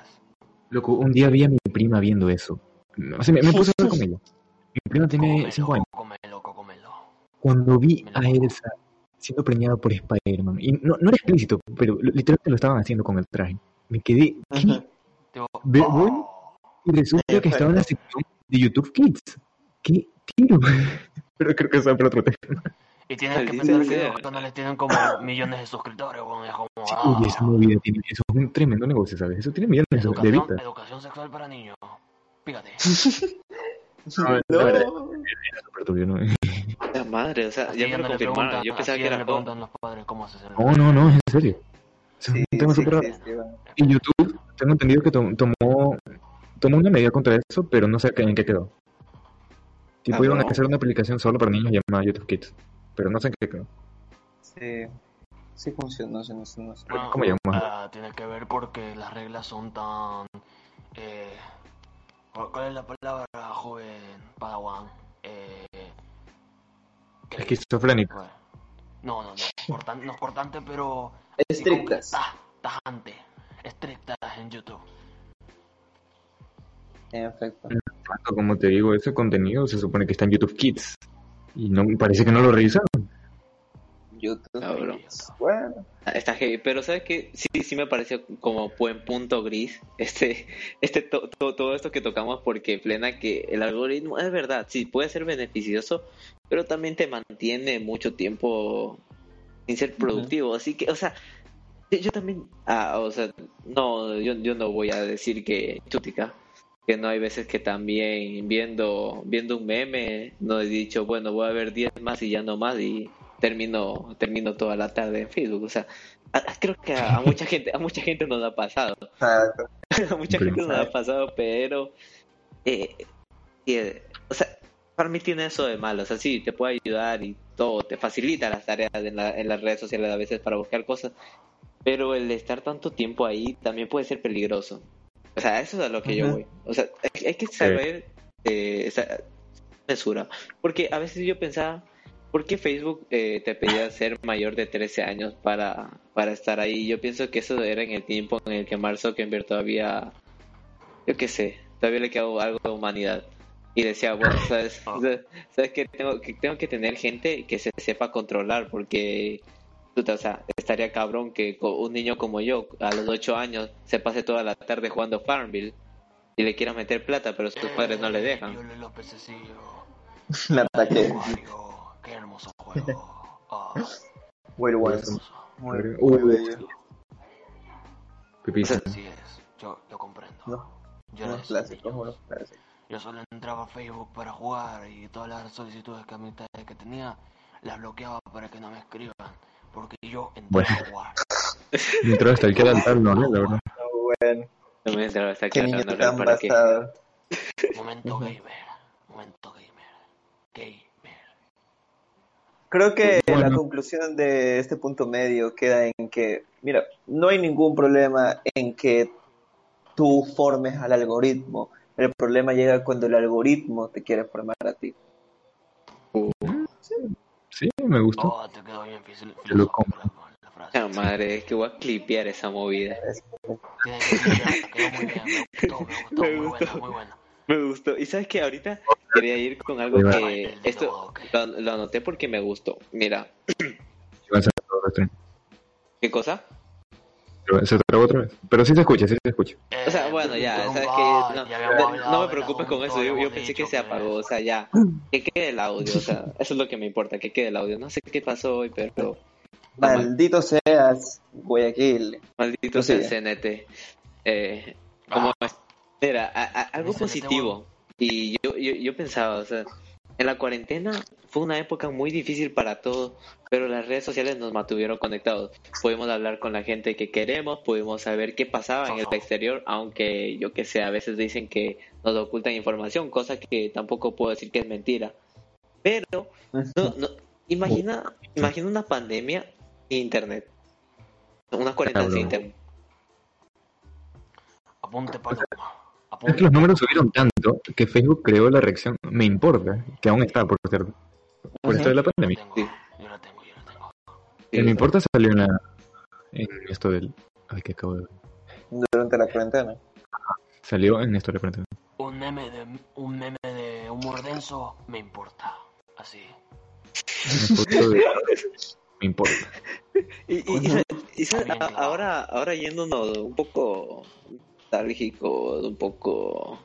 Loco, un día vi a mi prima viendo eso. O sea, me, me puse a ver con ella. Mi prima tiene 5 años. Cómelo, cómelo. Cuando vi a. Elsa siendo premiada por Spider-Man, y no, no era explícito, pero literalmente lo estaban haciendo con el traje. Me quedé, ¿qué? Digo, Ve- oh. Y resulta Sí, que estaba en la sección de YouTube Kids. ¿Qué tiro? pero creo que eso es para otro tema. Y tienes que pensar que los canales tienen como millones de suscriptores, weón. Es como, Sí, ah, oye, esa movida tiene, eso es un tremendo negocio, ¿sabes? Eso tiene millones de educación, vistas. educación sexual para niños. Fíjate. No, verdad, turbio, ¿no? La madre, o sea, Así ya me no lo le confirmaron. Yo pensaba que era le preguntan los padres cómo haces el No, no, no, es en serio. Eso Sí, es un tema sí súper existe, man. Y YouTube, tengo entendido que tom- tomó, tomó una medida contra eso, pero no sé en qué quedó. Tipo, Ah, iban a hacer una aplicación solo para niños llamada YouTube Kids, pero no sé en qué quedó. Sí, sí funciona, no sé, no sé, no sé. Bueno, ¿Cómo llamamos? ah, tiene que ver porque las reglas son tan... Eh, ¿Cuál es la palabra, joven Padawan? Eh, Esquizofrénico. no, no, no. Cortan- no es cortante, pero... Estrictas. Tajante. Estrictas en YouTube. En efecto. Como te digo, ese contenido se supone que está en YouTube Kids. Y no parece que no lo revisaron. YouTube. Cabrón. Bueno, Ah, Está heavy, pero sabes que sí, sí me pareció como buen punto gris este, este to- to- todo esto que tocamos porque plena que el algoritmo es verdad, sí puede ser beneficioso, pero también te mantiene mucho tiempo sin ser productivo, así que, o sea, yo, yo también, ah, o sea, no, yo, yo no voy a decir que chutica, que no hay veces que también viendo viendo un meme no he dicho, bueno, voy a ver 10 más y ya no más y termino termino toda la tarde en Facebook, o sea, a- creo que a, a mucha gente a mucha gente nos ha pasado, exacto. a mucha gente nos ha pasado, pero eh, eh, o sea, para mí tiene eso de malo, o sea, sí, te puede ayudar y todo, te facilita las tareas en, la- en las redes sociales a veces para buscar cosas, pero el estar tanto tiempo ahí también puede ser peligroso. O sea, eso es a lo que yo voy. O sea, hay, hay que saber eh, esa mesura. Porque a veces yo pensaba, ¿por qué Facebook eh, te pedía ser mayor de 13 años para, para estar ahí? Yo pienso que eso era en el tiempo en el que Mark Zuckerberg todavía, yo qué sé, todavía le quedaba algo de humanidad. Y decía, bueno, ¿sabes, ¿sabes que tengo, que tengo que tener gente que se sepa controlar? Porque o sea, estaría cabrón que un niño como yo, a los 8 años, se pase toda la tarde jugando Farmville y le quiera meter plata, pero sus padres no le dejan. Yo los pececillos. Me ataqué. Qué hermoso juego. Muy bueno. hermoso. Muy, Uy, muy bello. Pipita. Así es. Yo, yo comprendo. No, Yo clásicos, niño. unos clásicos. Yo solo entraba a Facebook para jugar y todas las solicitudes que amistades que tenía las bloqueaba para que no me escriban. Porque yo entraba Bueno. a jugar. El que no, la verdad. No, bueno. Hasta Qué que niño tan basado. Momento gamer. Momento gamer. Gamer. Creo que Bueno. la conclusión de este punto medio queda en que, mira, no hay ningún problema en que tú formes al algoritmo. El problema llega cuando el algoritmo te quiere formar a ti. Sí, me gustó. Oh, te quedó bien lo filosófico la, frase. Madre, es que voy a clipear esa movida. Quedó muy bien. Me gustó, me gustó. Me Muy gustó. bueno, muy bueno. Me gustó. Y sabes que ahorita quería ir con algo que esto lo, lo anoté porque me gustó. Mira. ¿qué cosa? Se trabó otra vez. Pero sí se escucha, sí se escucha. O sea, Eh, bueno, ya, sabes ah, que no, ya hablado no me preocupes con eso, yo, yo pensé que dicho se apagó, o sea, ya, que quede el audio, o sea, eso es lo que me importa, que quede el audio. No sé qué pasó hoy, pero Maldito seas, Guayaquil. maldito sea el. CNT. Eh, como Mira, a- a- algo positivo, y yo, yo, yo pensaba, o sea, en la cuarentena fue una época muy difícil para todos, pero las redes sociales nos mantuvieron conectados. Pudimos hablar con la gente que queremos, pudimos saber qué pasaba en el exterior, aunque yo que sé, a veces dicen que nos ocultan información, cosa que tampoco puedo decir que es mentira. Pero, no, no, imagina, imagina una pandemia sin internet. Una cuarentena sin internet. Apunte, Paloma. Es que Apunte. los números subieron tanto que Facebook creó la reacción Me Importa, que aún está, por cierto. Por esto de la pandemia. Yo la tengo, yo la tengo. Me Importa salió en la... En esto del... Ay, que acabo de ver. Durante la cuarentena. Salió en esto de la cuarentena. Un meme de un meme de humor denso me importa. Así. Una de... Me Importa. Y, y, y- y a- ahora, ahora yéndonos un poco nostálgico, un poco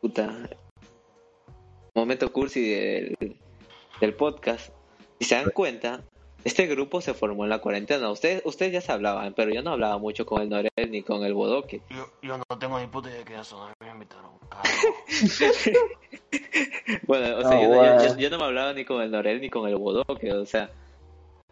puta momento cursi del, del podcast. Si se dan cuenta, este grupo se formó en la cuarentena. Ustedes, ustedes ya se hablaban, pero yo no hablaba mucho con el Norel ni con el Bodoque. Yo, yo no tengo ni puta idea de qué mí me invitaron. Bueno, o sea, Ah, yo, yo- bueno. yo- yo no me hablaba ni con el Norel ni con el Bodoque, o sea,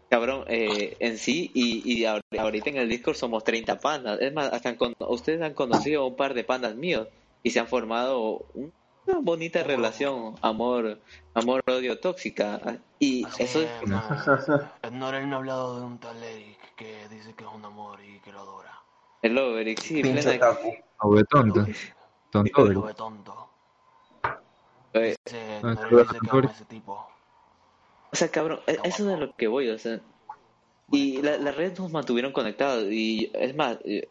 cabrón, eh, en sí, y, y ahor- ahorita en el Discord somos 30 pandas. Es más, hasta han con- ustedes han conocido a un par de pandas míos y se han formado un- una bonita relación, amor, amor, odio tóxica. Y Así eso es, me ha hablado de un tal Eric que dice que es un amor y que lo adora. el Loverick, sí, plena- otaku. O de tonto. Tonto. Tonto. Dice, Ah, Norel claro, dice que ama a ese tipo. O sea, cabrón, e- eso es de lo que voy, o sea. Y la- las redes nos mantuvieron conectados. Y es más, eh,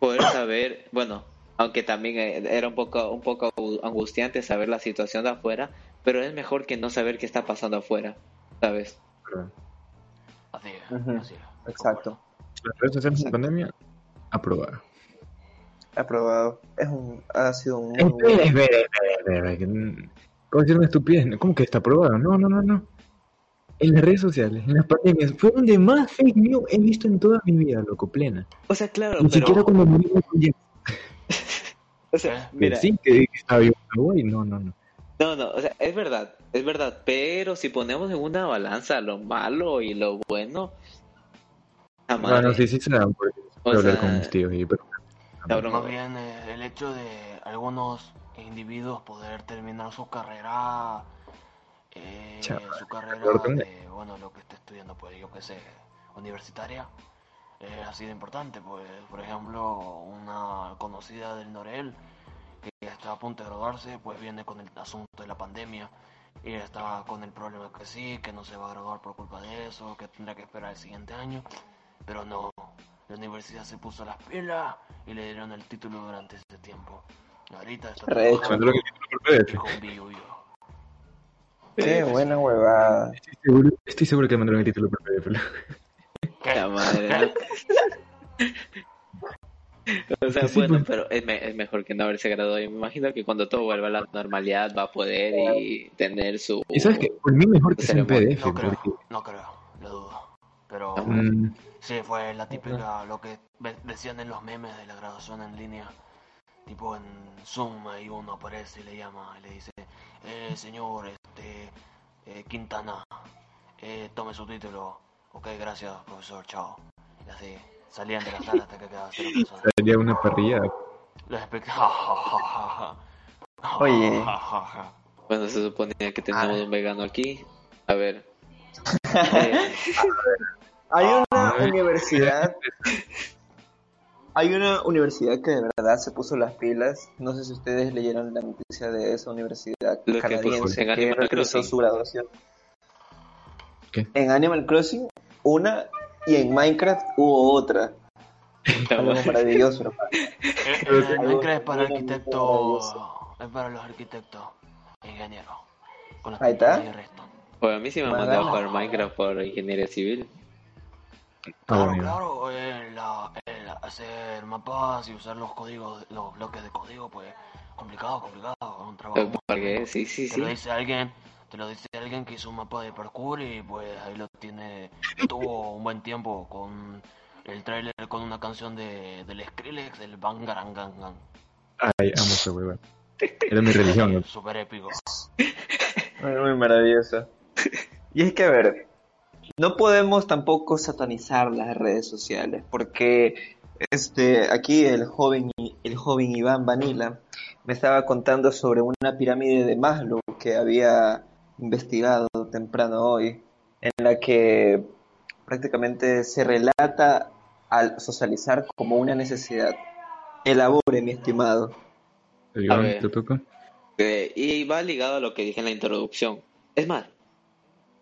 poder saber, bueno, aunque también eh, era un poco, un poco angustiante saber la situación de afuera, pero es mejor que no saber qué está pasando afuera, ¿sabes? Así es, así es. Exacto. Las redes sociales en pandemia, aprobada. Aprobado. Es un, ha sido un Espera, buen- espera, espera, espera, que n- ¿Cómo decir una estupidez? ¿Cómo que está aprobado? No, no, no, no. En las redes sociales, en las pandemias, fue donde más fake news he visto en toda mi vida, loco, plena. O sea, claro, Ni pero, siquiera cuando morimos con. O sea, ¿Eh? mira, Sí, que, que Hawái. No, no, no. no, no, o sea, es verdad, es verdad, pero si ponemos en una balanza lo malo y lo bueno, jamás. Bueno, sí, sí se da por O hablar sea, con mis tíos. Y, pero, cabrón, Más bien eh, el hecho de algunos individuos poder terminar su carrera, eh, Chaval, su carrera de, bueno, lo que esté estudiando, pues yo que sé, universitaria, eh, ha sido importante, pues, por ejemplo, una conocida del Norel que está a punto de graduarse, pues viene con el asunto de la pandemia y está con el problema que sí, que no se va a graduar por culpa de eso, que tendrá que esperar el siguiente año, pero no, la universidad se puso las pilas y le dieron el título durante ese tiempo. Ahorita está trabajando con billuyo. Qué buena huevada. Estoy seguro, estoy seguro que mandaron el título por PDF. La madre, ¿no? O sea, Sí, bueno, pues. pero es, me- es mejor que no haberse graduado. Y me imagino que cuando todo vuelva a la normalidad va a poder y tener su... Y sabes que por mí mejor que sea en. PDF. No creo, porque, no creo, lo dudo. Pero mm, sí, fue la típica, lo que decían en los memes de la graduación en línea. Tipo en Zoom, ahí uno aparece y le llama y le dice, eh, señor, este, eh, Quintana, eh, tome su título. Ok, gracias, profesor, chao. Y así, salían de la sala hasta que quedaba cero personas. sería una parrilla. Los espectadores. Oye. Bueno, se suponía que teníamos un vegano aquí. A ver. Eh, Hay una Ay. universidad. Hay una universidad que de verdad se puso las pilas. No sé si ustedes leyeron la noticia de esa universidad Lo que canadiense que Crossing. su graduación. ¿Qué? En Animal Crossing, una, y en Minecraft hubo otra. Algo maravilloso, hermano. Eh, Minecraft es para arquitectos, es para los arquitectos, ingenieros. Con Ahí está. pues a mí sí me han mandado a jugar Minecraft por ingeniería civil. Claro, claro, eh, eh, hacer mapas y usar los códigos, los bloques de código, pues complicado, complicado, es un trabajo. Eh, Porque arduo. sí, sí, sí. lo dice alguien, te lo dice alguien que hizo un mapa de parkour y pues ahí lo tiene, tuvo un buen tiempo con el trailer con una canción de del Skrillex, el Bangarangangan. Ay, amo ese huevo. Era mi religión. ¿no? Súper épico. Muy, muy maravilloso. Y es que, a ver, no podemos tampoco satanizar las redes sociales, porque este, aquí el joven, el joven Iván Vanilla me estaba contando sobre una pirámide de Maslow que había investigado temprano hoy, en la que prácticamente se relata al socializar como una necesidad. Elabore, mi estimado. El Iván, ver. ¿te toca? Eh, y va ligado a lo que dije en la introducción. Es más,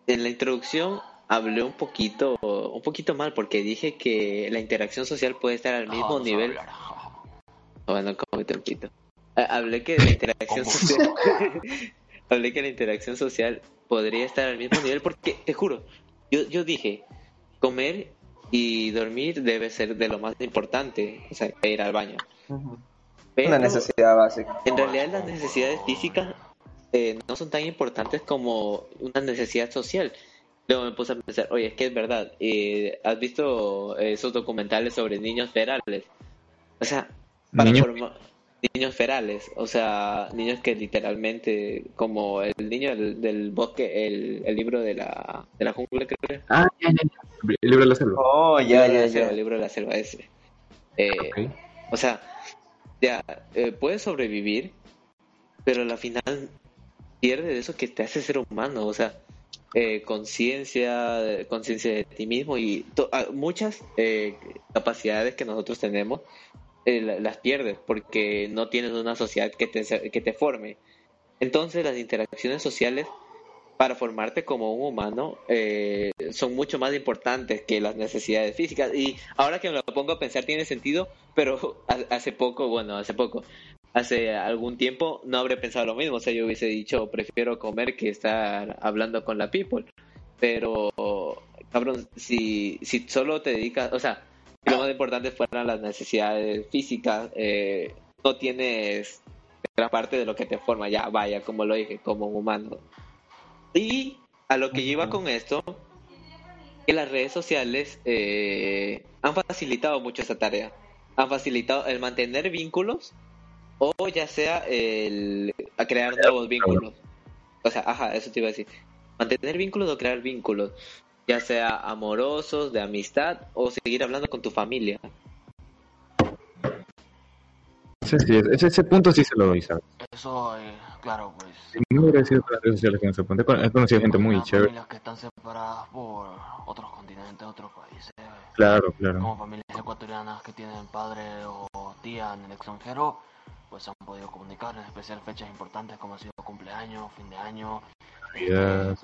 en la introducción hablé un poquito, un poquito mal porque dije que la interacción social puede estar al mismo nivel. Bueno, como. Eh, Hablé que la interacción social, hablé que la interacción social podría estar al mismo nivel porque te juro, yo, yo dije comer y dormir debe ser de lo más importante, o sea, ir al baño. Pero- Una necesidad básica. en realidad las necesidades físicas eh, no son tan importantes como una necesidad social. Luego me puse a pensar, oye, es que es verdad, eh, ¿has visto esos documentales sobre niños ferales? O sea, para formar niños ferales, o sea, niños que literalmente, como el niño del, del bosque, el, el libro de la, de la jungla, creo. Ah, ya, ya, ya. El libro de la selva. Oh, El ya, ya, selva, ya. el libro de la selva ese. Eh, Ok. o sea, ya, eh, puedes sobrevivir, pero al final pierde de eso que te hace ser humano, o sea, eh, conciencia, conciencia de ti mismo y to- ah, muchas eh, capacidades que nosotros tenemos eh, la- las pierdes porque no tienes una sociedad que te, que te forme. Entonces las interacciones sociales para formarte como un humano eh, son mucho más importantes que las necesidades físicas. Y ahora que me lo pongo a pensar tiene sentido, pero ha- hace poco, bueno, hace poco, hace algún tiempo no habría pensado lo mismo. O sea, yo hubiese dicho, prefiero comer que estar hablando con la people. Pero, cabrón, si, si solo te dedicas, o sea, lo más importante fueran las necesidades físicas, eh, no tienes gran parte de lo que te forma, ya vaya, como lo dije, como un humano. Y a lo que iba con esto, que las redes sociales eh, han facilitado mucho esa tarea. Han facilitado el mantener vínculos o ya sea el crear nuevos vínculos. O sea, ajá, eso te iba a decir. Mantener vínculos o crear vínculos, ya sea amorosos, de amistad o seguir hablando con tu familia. Ese, sí, ese, ese punto sí se lo doy, ¿sabes? Eso, eh, claro, pues. Sí, Muy agradecido con las redes sociales con ese punto. He con- He conocido gente muy chévere. familias que están separadas por otros continentes, otros países. Claro, claro. Como familias ecuatorianas que tienen padre o tía en el extranjero, pues se han podido comunicar, en especial fechas importantes como ha sido cumpleaños, fin de año, eh,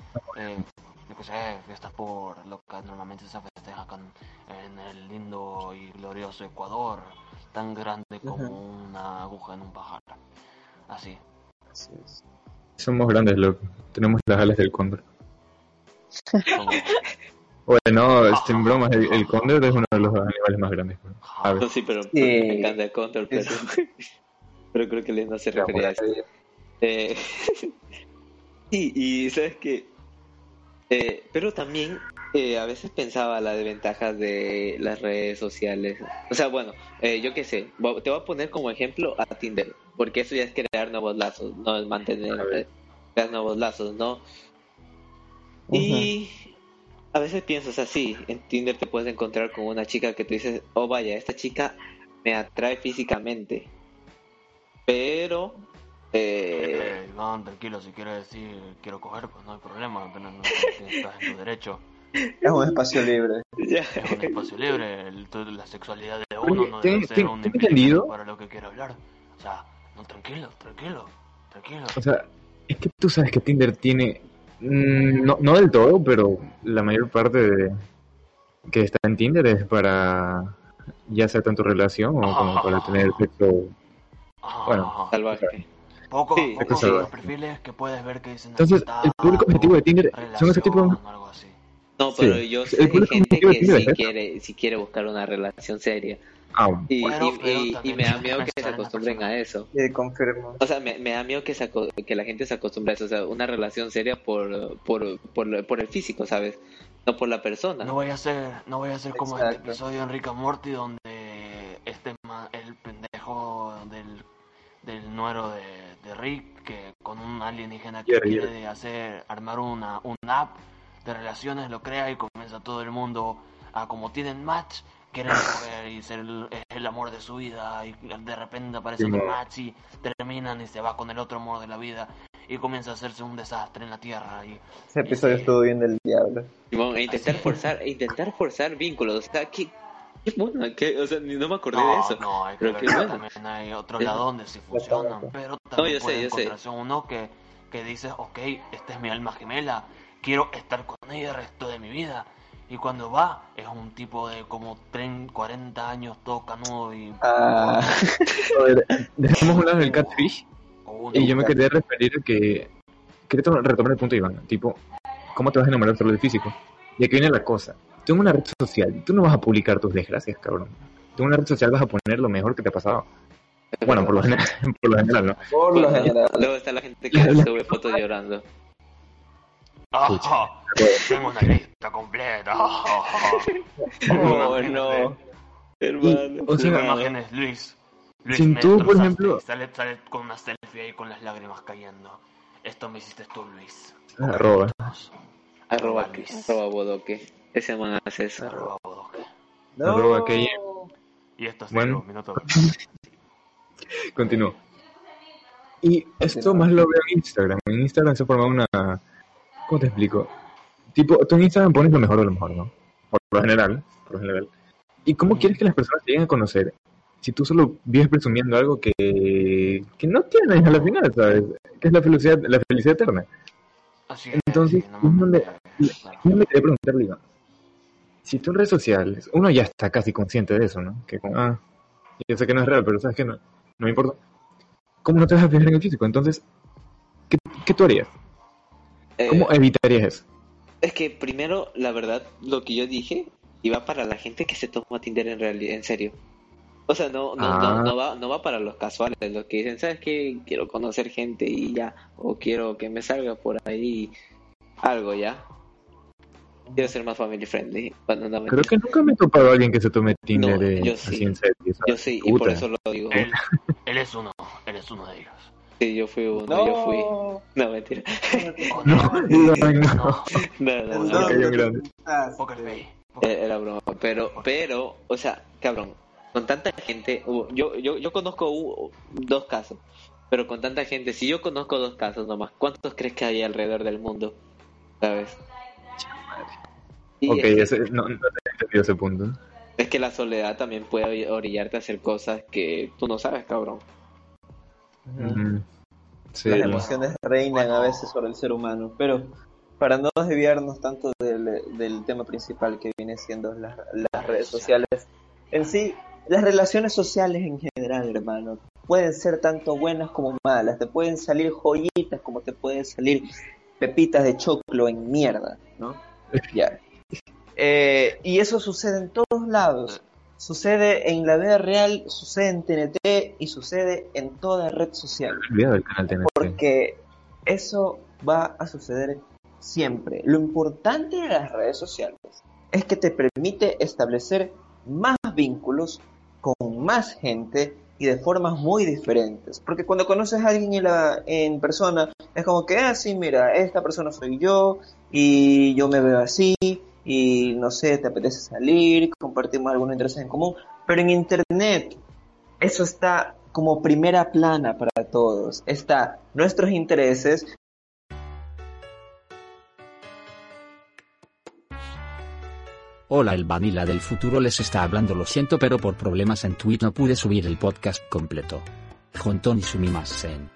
yo qué sé, fiestas por lo que normalmente se festeja acá en, en el lindo y glorioso Ecuador, tan grande como Ujú. una aguja en un pajar. Así. Así es. Somos grandes, loco. Tenemos las alas del cóndor. Bueno, este, en bromas, el, el cóndor es uno de los animales más grandes. A ver. No, sí, pero Sí. me encanta el control, pero, pero creo que le no se refería a eso. Eh, y, y sabes que, pero también eh, a veces pensaba las desventajas de las redes sociales. O sea, bueno, eh, yo qué sé, te voy a poner como ejemplo a Tinder, porque eso ya es crear nuevos lazos, no es mantener, eh, crear nuevos lazos, ¿no? Y a veces piensas así, en Tinder te puedes encontrar con una chica que tú dices, oh vaya, esta chica me atrae físicamente, pero... Eh, eh, Iván, tranquilo, si quieres decir quiero coger, pues no hay problema, no, no, no, estás en tu derecho. Es un espacio libre. Es un espacio libre, el- la sexualidad de Oye, uno no debe ser un entendido. para lo que quiere hablar. O sea, no, tranquilo, tranquilo, tranquilo. O sea, es que tú sabes que Tinder tiene, mm, no, no del todo, pero la mayor parte de, que está en Tinder es para ya sea tanto relación o como para tener sexo. Bueno, salvaje. Poco, Sí, poco es son los perfiles que puedes ver que dicen Entonces, el público objetivo de Tinder son ese tipo de... algo así. No, Sí. pero yo El sé de público gente objetivo de que Tinder sí eso. quiere, sí quiere buscar una relación seria. Ah, Y, Bueno, y- y- y me da miedo que se acostumbren a eso. Sí, confirmo. O sea, me, me da miedo que, se aco- que la gente se acostumbre a eso. O sea, una relación seria por, por, por, por el físico, ¿sabes? No por la persona. No voy a ser, no voy a ser como este Exacto. episodio en Rick and Morty donde este ma- el pendejo del, del nuero de, de Rick que con un alienígena que quiere hacer armar una un app de relaciones lo crea y comienza todo el mundo a como tienen match quieren coger y ser el, el amor de su vida y de repente aparece Sí, match y terminan y se va con el otro amor de la vida y comienza a hacerse un desastre en la tierra y Ese episodio estuvo bien del diablo. Simón, e intentar Así. forzar, e intentar forzar vínculos. O sea, qué, qué bueno, que, o sea, ni no me acordé de No, eso. no, hay que Pero ver qué que bueno. también hay otro Sí. lado donde sí funcionan, pero No, también sé, puede sé. encontrarse uno que, que dice, ok, esta es mi alma gemela, quiero estar con ella el resto de mi vida. Y cuando va, es un tipo de como 30, 40 años, todo canudo y... Ah, a ver, dejemos un lado el catfish y yo me quería referir a que quería to- retomar el punto de Iván, tipo, ¿cómo te vas a enamorar solo del físico? Y aquí viene la cosa. Tú en una red social, tú no vas a publicar tus desgracias, cabrón. Tú en una red social vas a poner lo mejor que te ha pasado. Bueno, por lo general, por lo general ¿no? por lo general. Luego está la gente que sube fotos llorando. ¡Ah! Tengo una lista completa. Oh, no. Hermano. O sea, Tengo imágenes, Luis. Luis, Sin tú, por ejemplo- Sale, sale con una selfie ahí con las lágrimas cayendo. Esto me hiciste tú, Luis. Arroba. Arroba, Luis. arroba bodoque. Ese man hace eso. Arroba bodoque. Arroba que- Y esto es Bueno. minuto. Continúo. Y esto más lo veo en Instagram. En Instagram se forma una... ¿Cómo te explico? Tipo, tú en Instagram pones lo mejor de lo mejor, ¿no? Por lo general. Por lo general. ¿Y cómo quieres que las personas te lleguen a conocer? Si tú solo vives presumiendo algo que, que no tienes a la final, ¿sabes? Que es la felicidad, la felicidad eterna. Así es. Entonces, sí, no es donde- claro. Yo me quería preguntarle, Iván, si tú en redes sociales, uno ya está casi consciente de eso, ¿no? Que como, ah, yo sé que no es real, pero sabes que no, no me importa. ¿Cómo no te vas a fijar en el físico? Entonces, ¿qué, qué tú harías? Eh, ¿Cómo evitarías eso? Es que primero, la verdad, lo que yo dije iba para la gente que se toma Tinder en realidad, en serio. O sea, no, no, Ah. no, no va, no va para los casuales, los que dicen, ¿sabes qué? Quiero conocer gente y ya, o quiero que me salga por ahí algo ya. Quiero ser más family friendly. No, Creo que nunca me he topado a alguien que se tome Tinder No, yo así sí. en serio. ¿sabes? Yo sí, y por Puta. eso lo digo. Él, él es uno. Él es uno de ellos. Sí, yo fui uno, yo fui. No, mentira. Oh, No, no. no. No, no, no. Eh, Era broma, pero, pero, o sea, cabrón, con tanta gente, yo, yo, yo conozco dos casos, pero con tanta gente, si yo conozco dos casos nomás, ¿cuántos crees que hay alrededor del mundo? ¿Sabes? Ok, es, ese, no, no te he entendido ese punto. es que la soledad también puede orillarte a hacer cosas que tú no sabes, cabrón. Mm, sí, Las no. emociones reinan a veces sobre el ser humano, pero para no desviarnos tanto del, del tema principal que viene siendo las, las redes sociales, en sí, las relaciones sociales en general, hermano, pueden ser tanto buenas como malas, te pueden salir joyitas como te pueden salir pepitas de choclo en mierda, ¿no? Ya. Eh, y eso sucede en todos lados. Sucede en la vida real, sucede en TNT y sucede en toda red social del canal TNT. porque eso va a suceder siempre. Lo importante de las redes sociales es que te permite establecer más vínculos con más gente y de formas muy diferentes. Porque cuando conoces a alguien en, la, en persona, es como que, ah, sí, mira, esta persona soy yo y yo me veo así y no sé, te apetece salir, compartimos algunos intereses en común. Pero en Internet eso está como primera plana para todos. Está nuestros intereses, Hola el Vanilla del futuro les está hablando lo siento pero por problemas en Twitch no pude subir el podcast completo. Honton y sumimasen.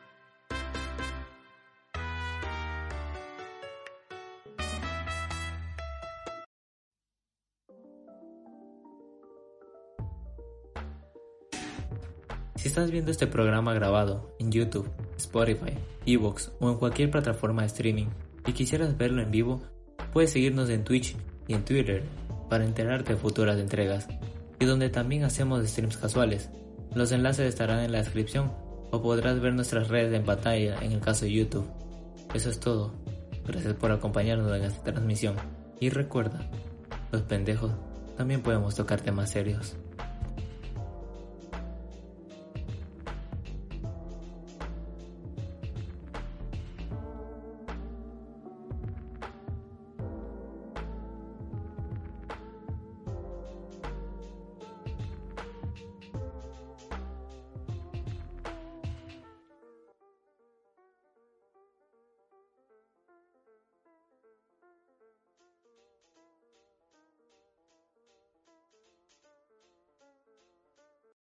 Si estás viendo este programa grabado en YouTube, Spotify, Evox o en cualquier plataforma de streaming y quisieras verlo en vivo, puedes seguirnos en Twitch y en Twitter para enterarte de futuras entregas. y donde también hacemos streams casuales. Los enlaces estarán en la descripción o podrás ver nuestras redes en pantalla en el caso de YouTube. Eso es todo. Gracias por acompañarnos en esta transmisión. Y recuerda, los pendejos también podemos tocar temas serios.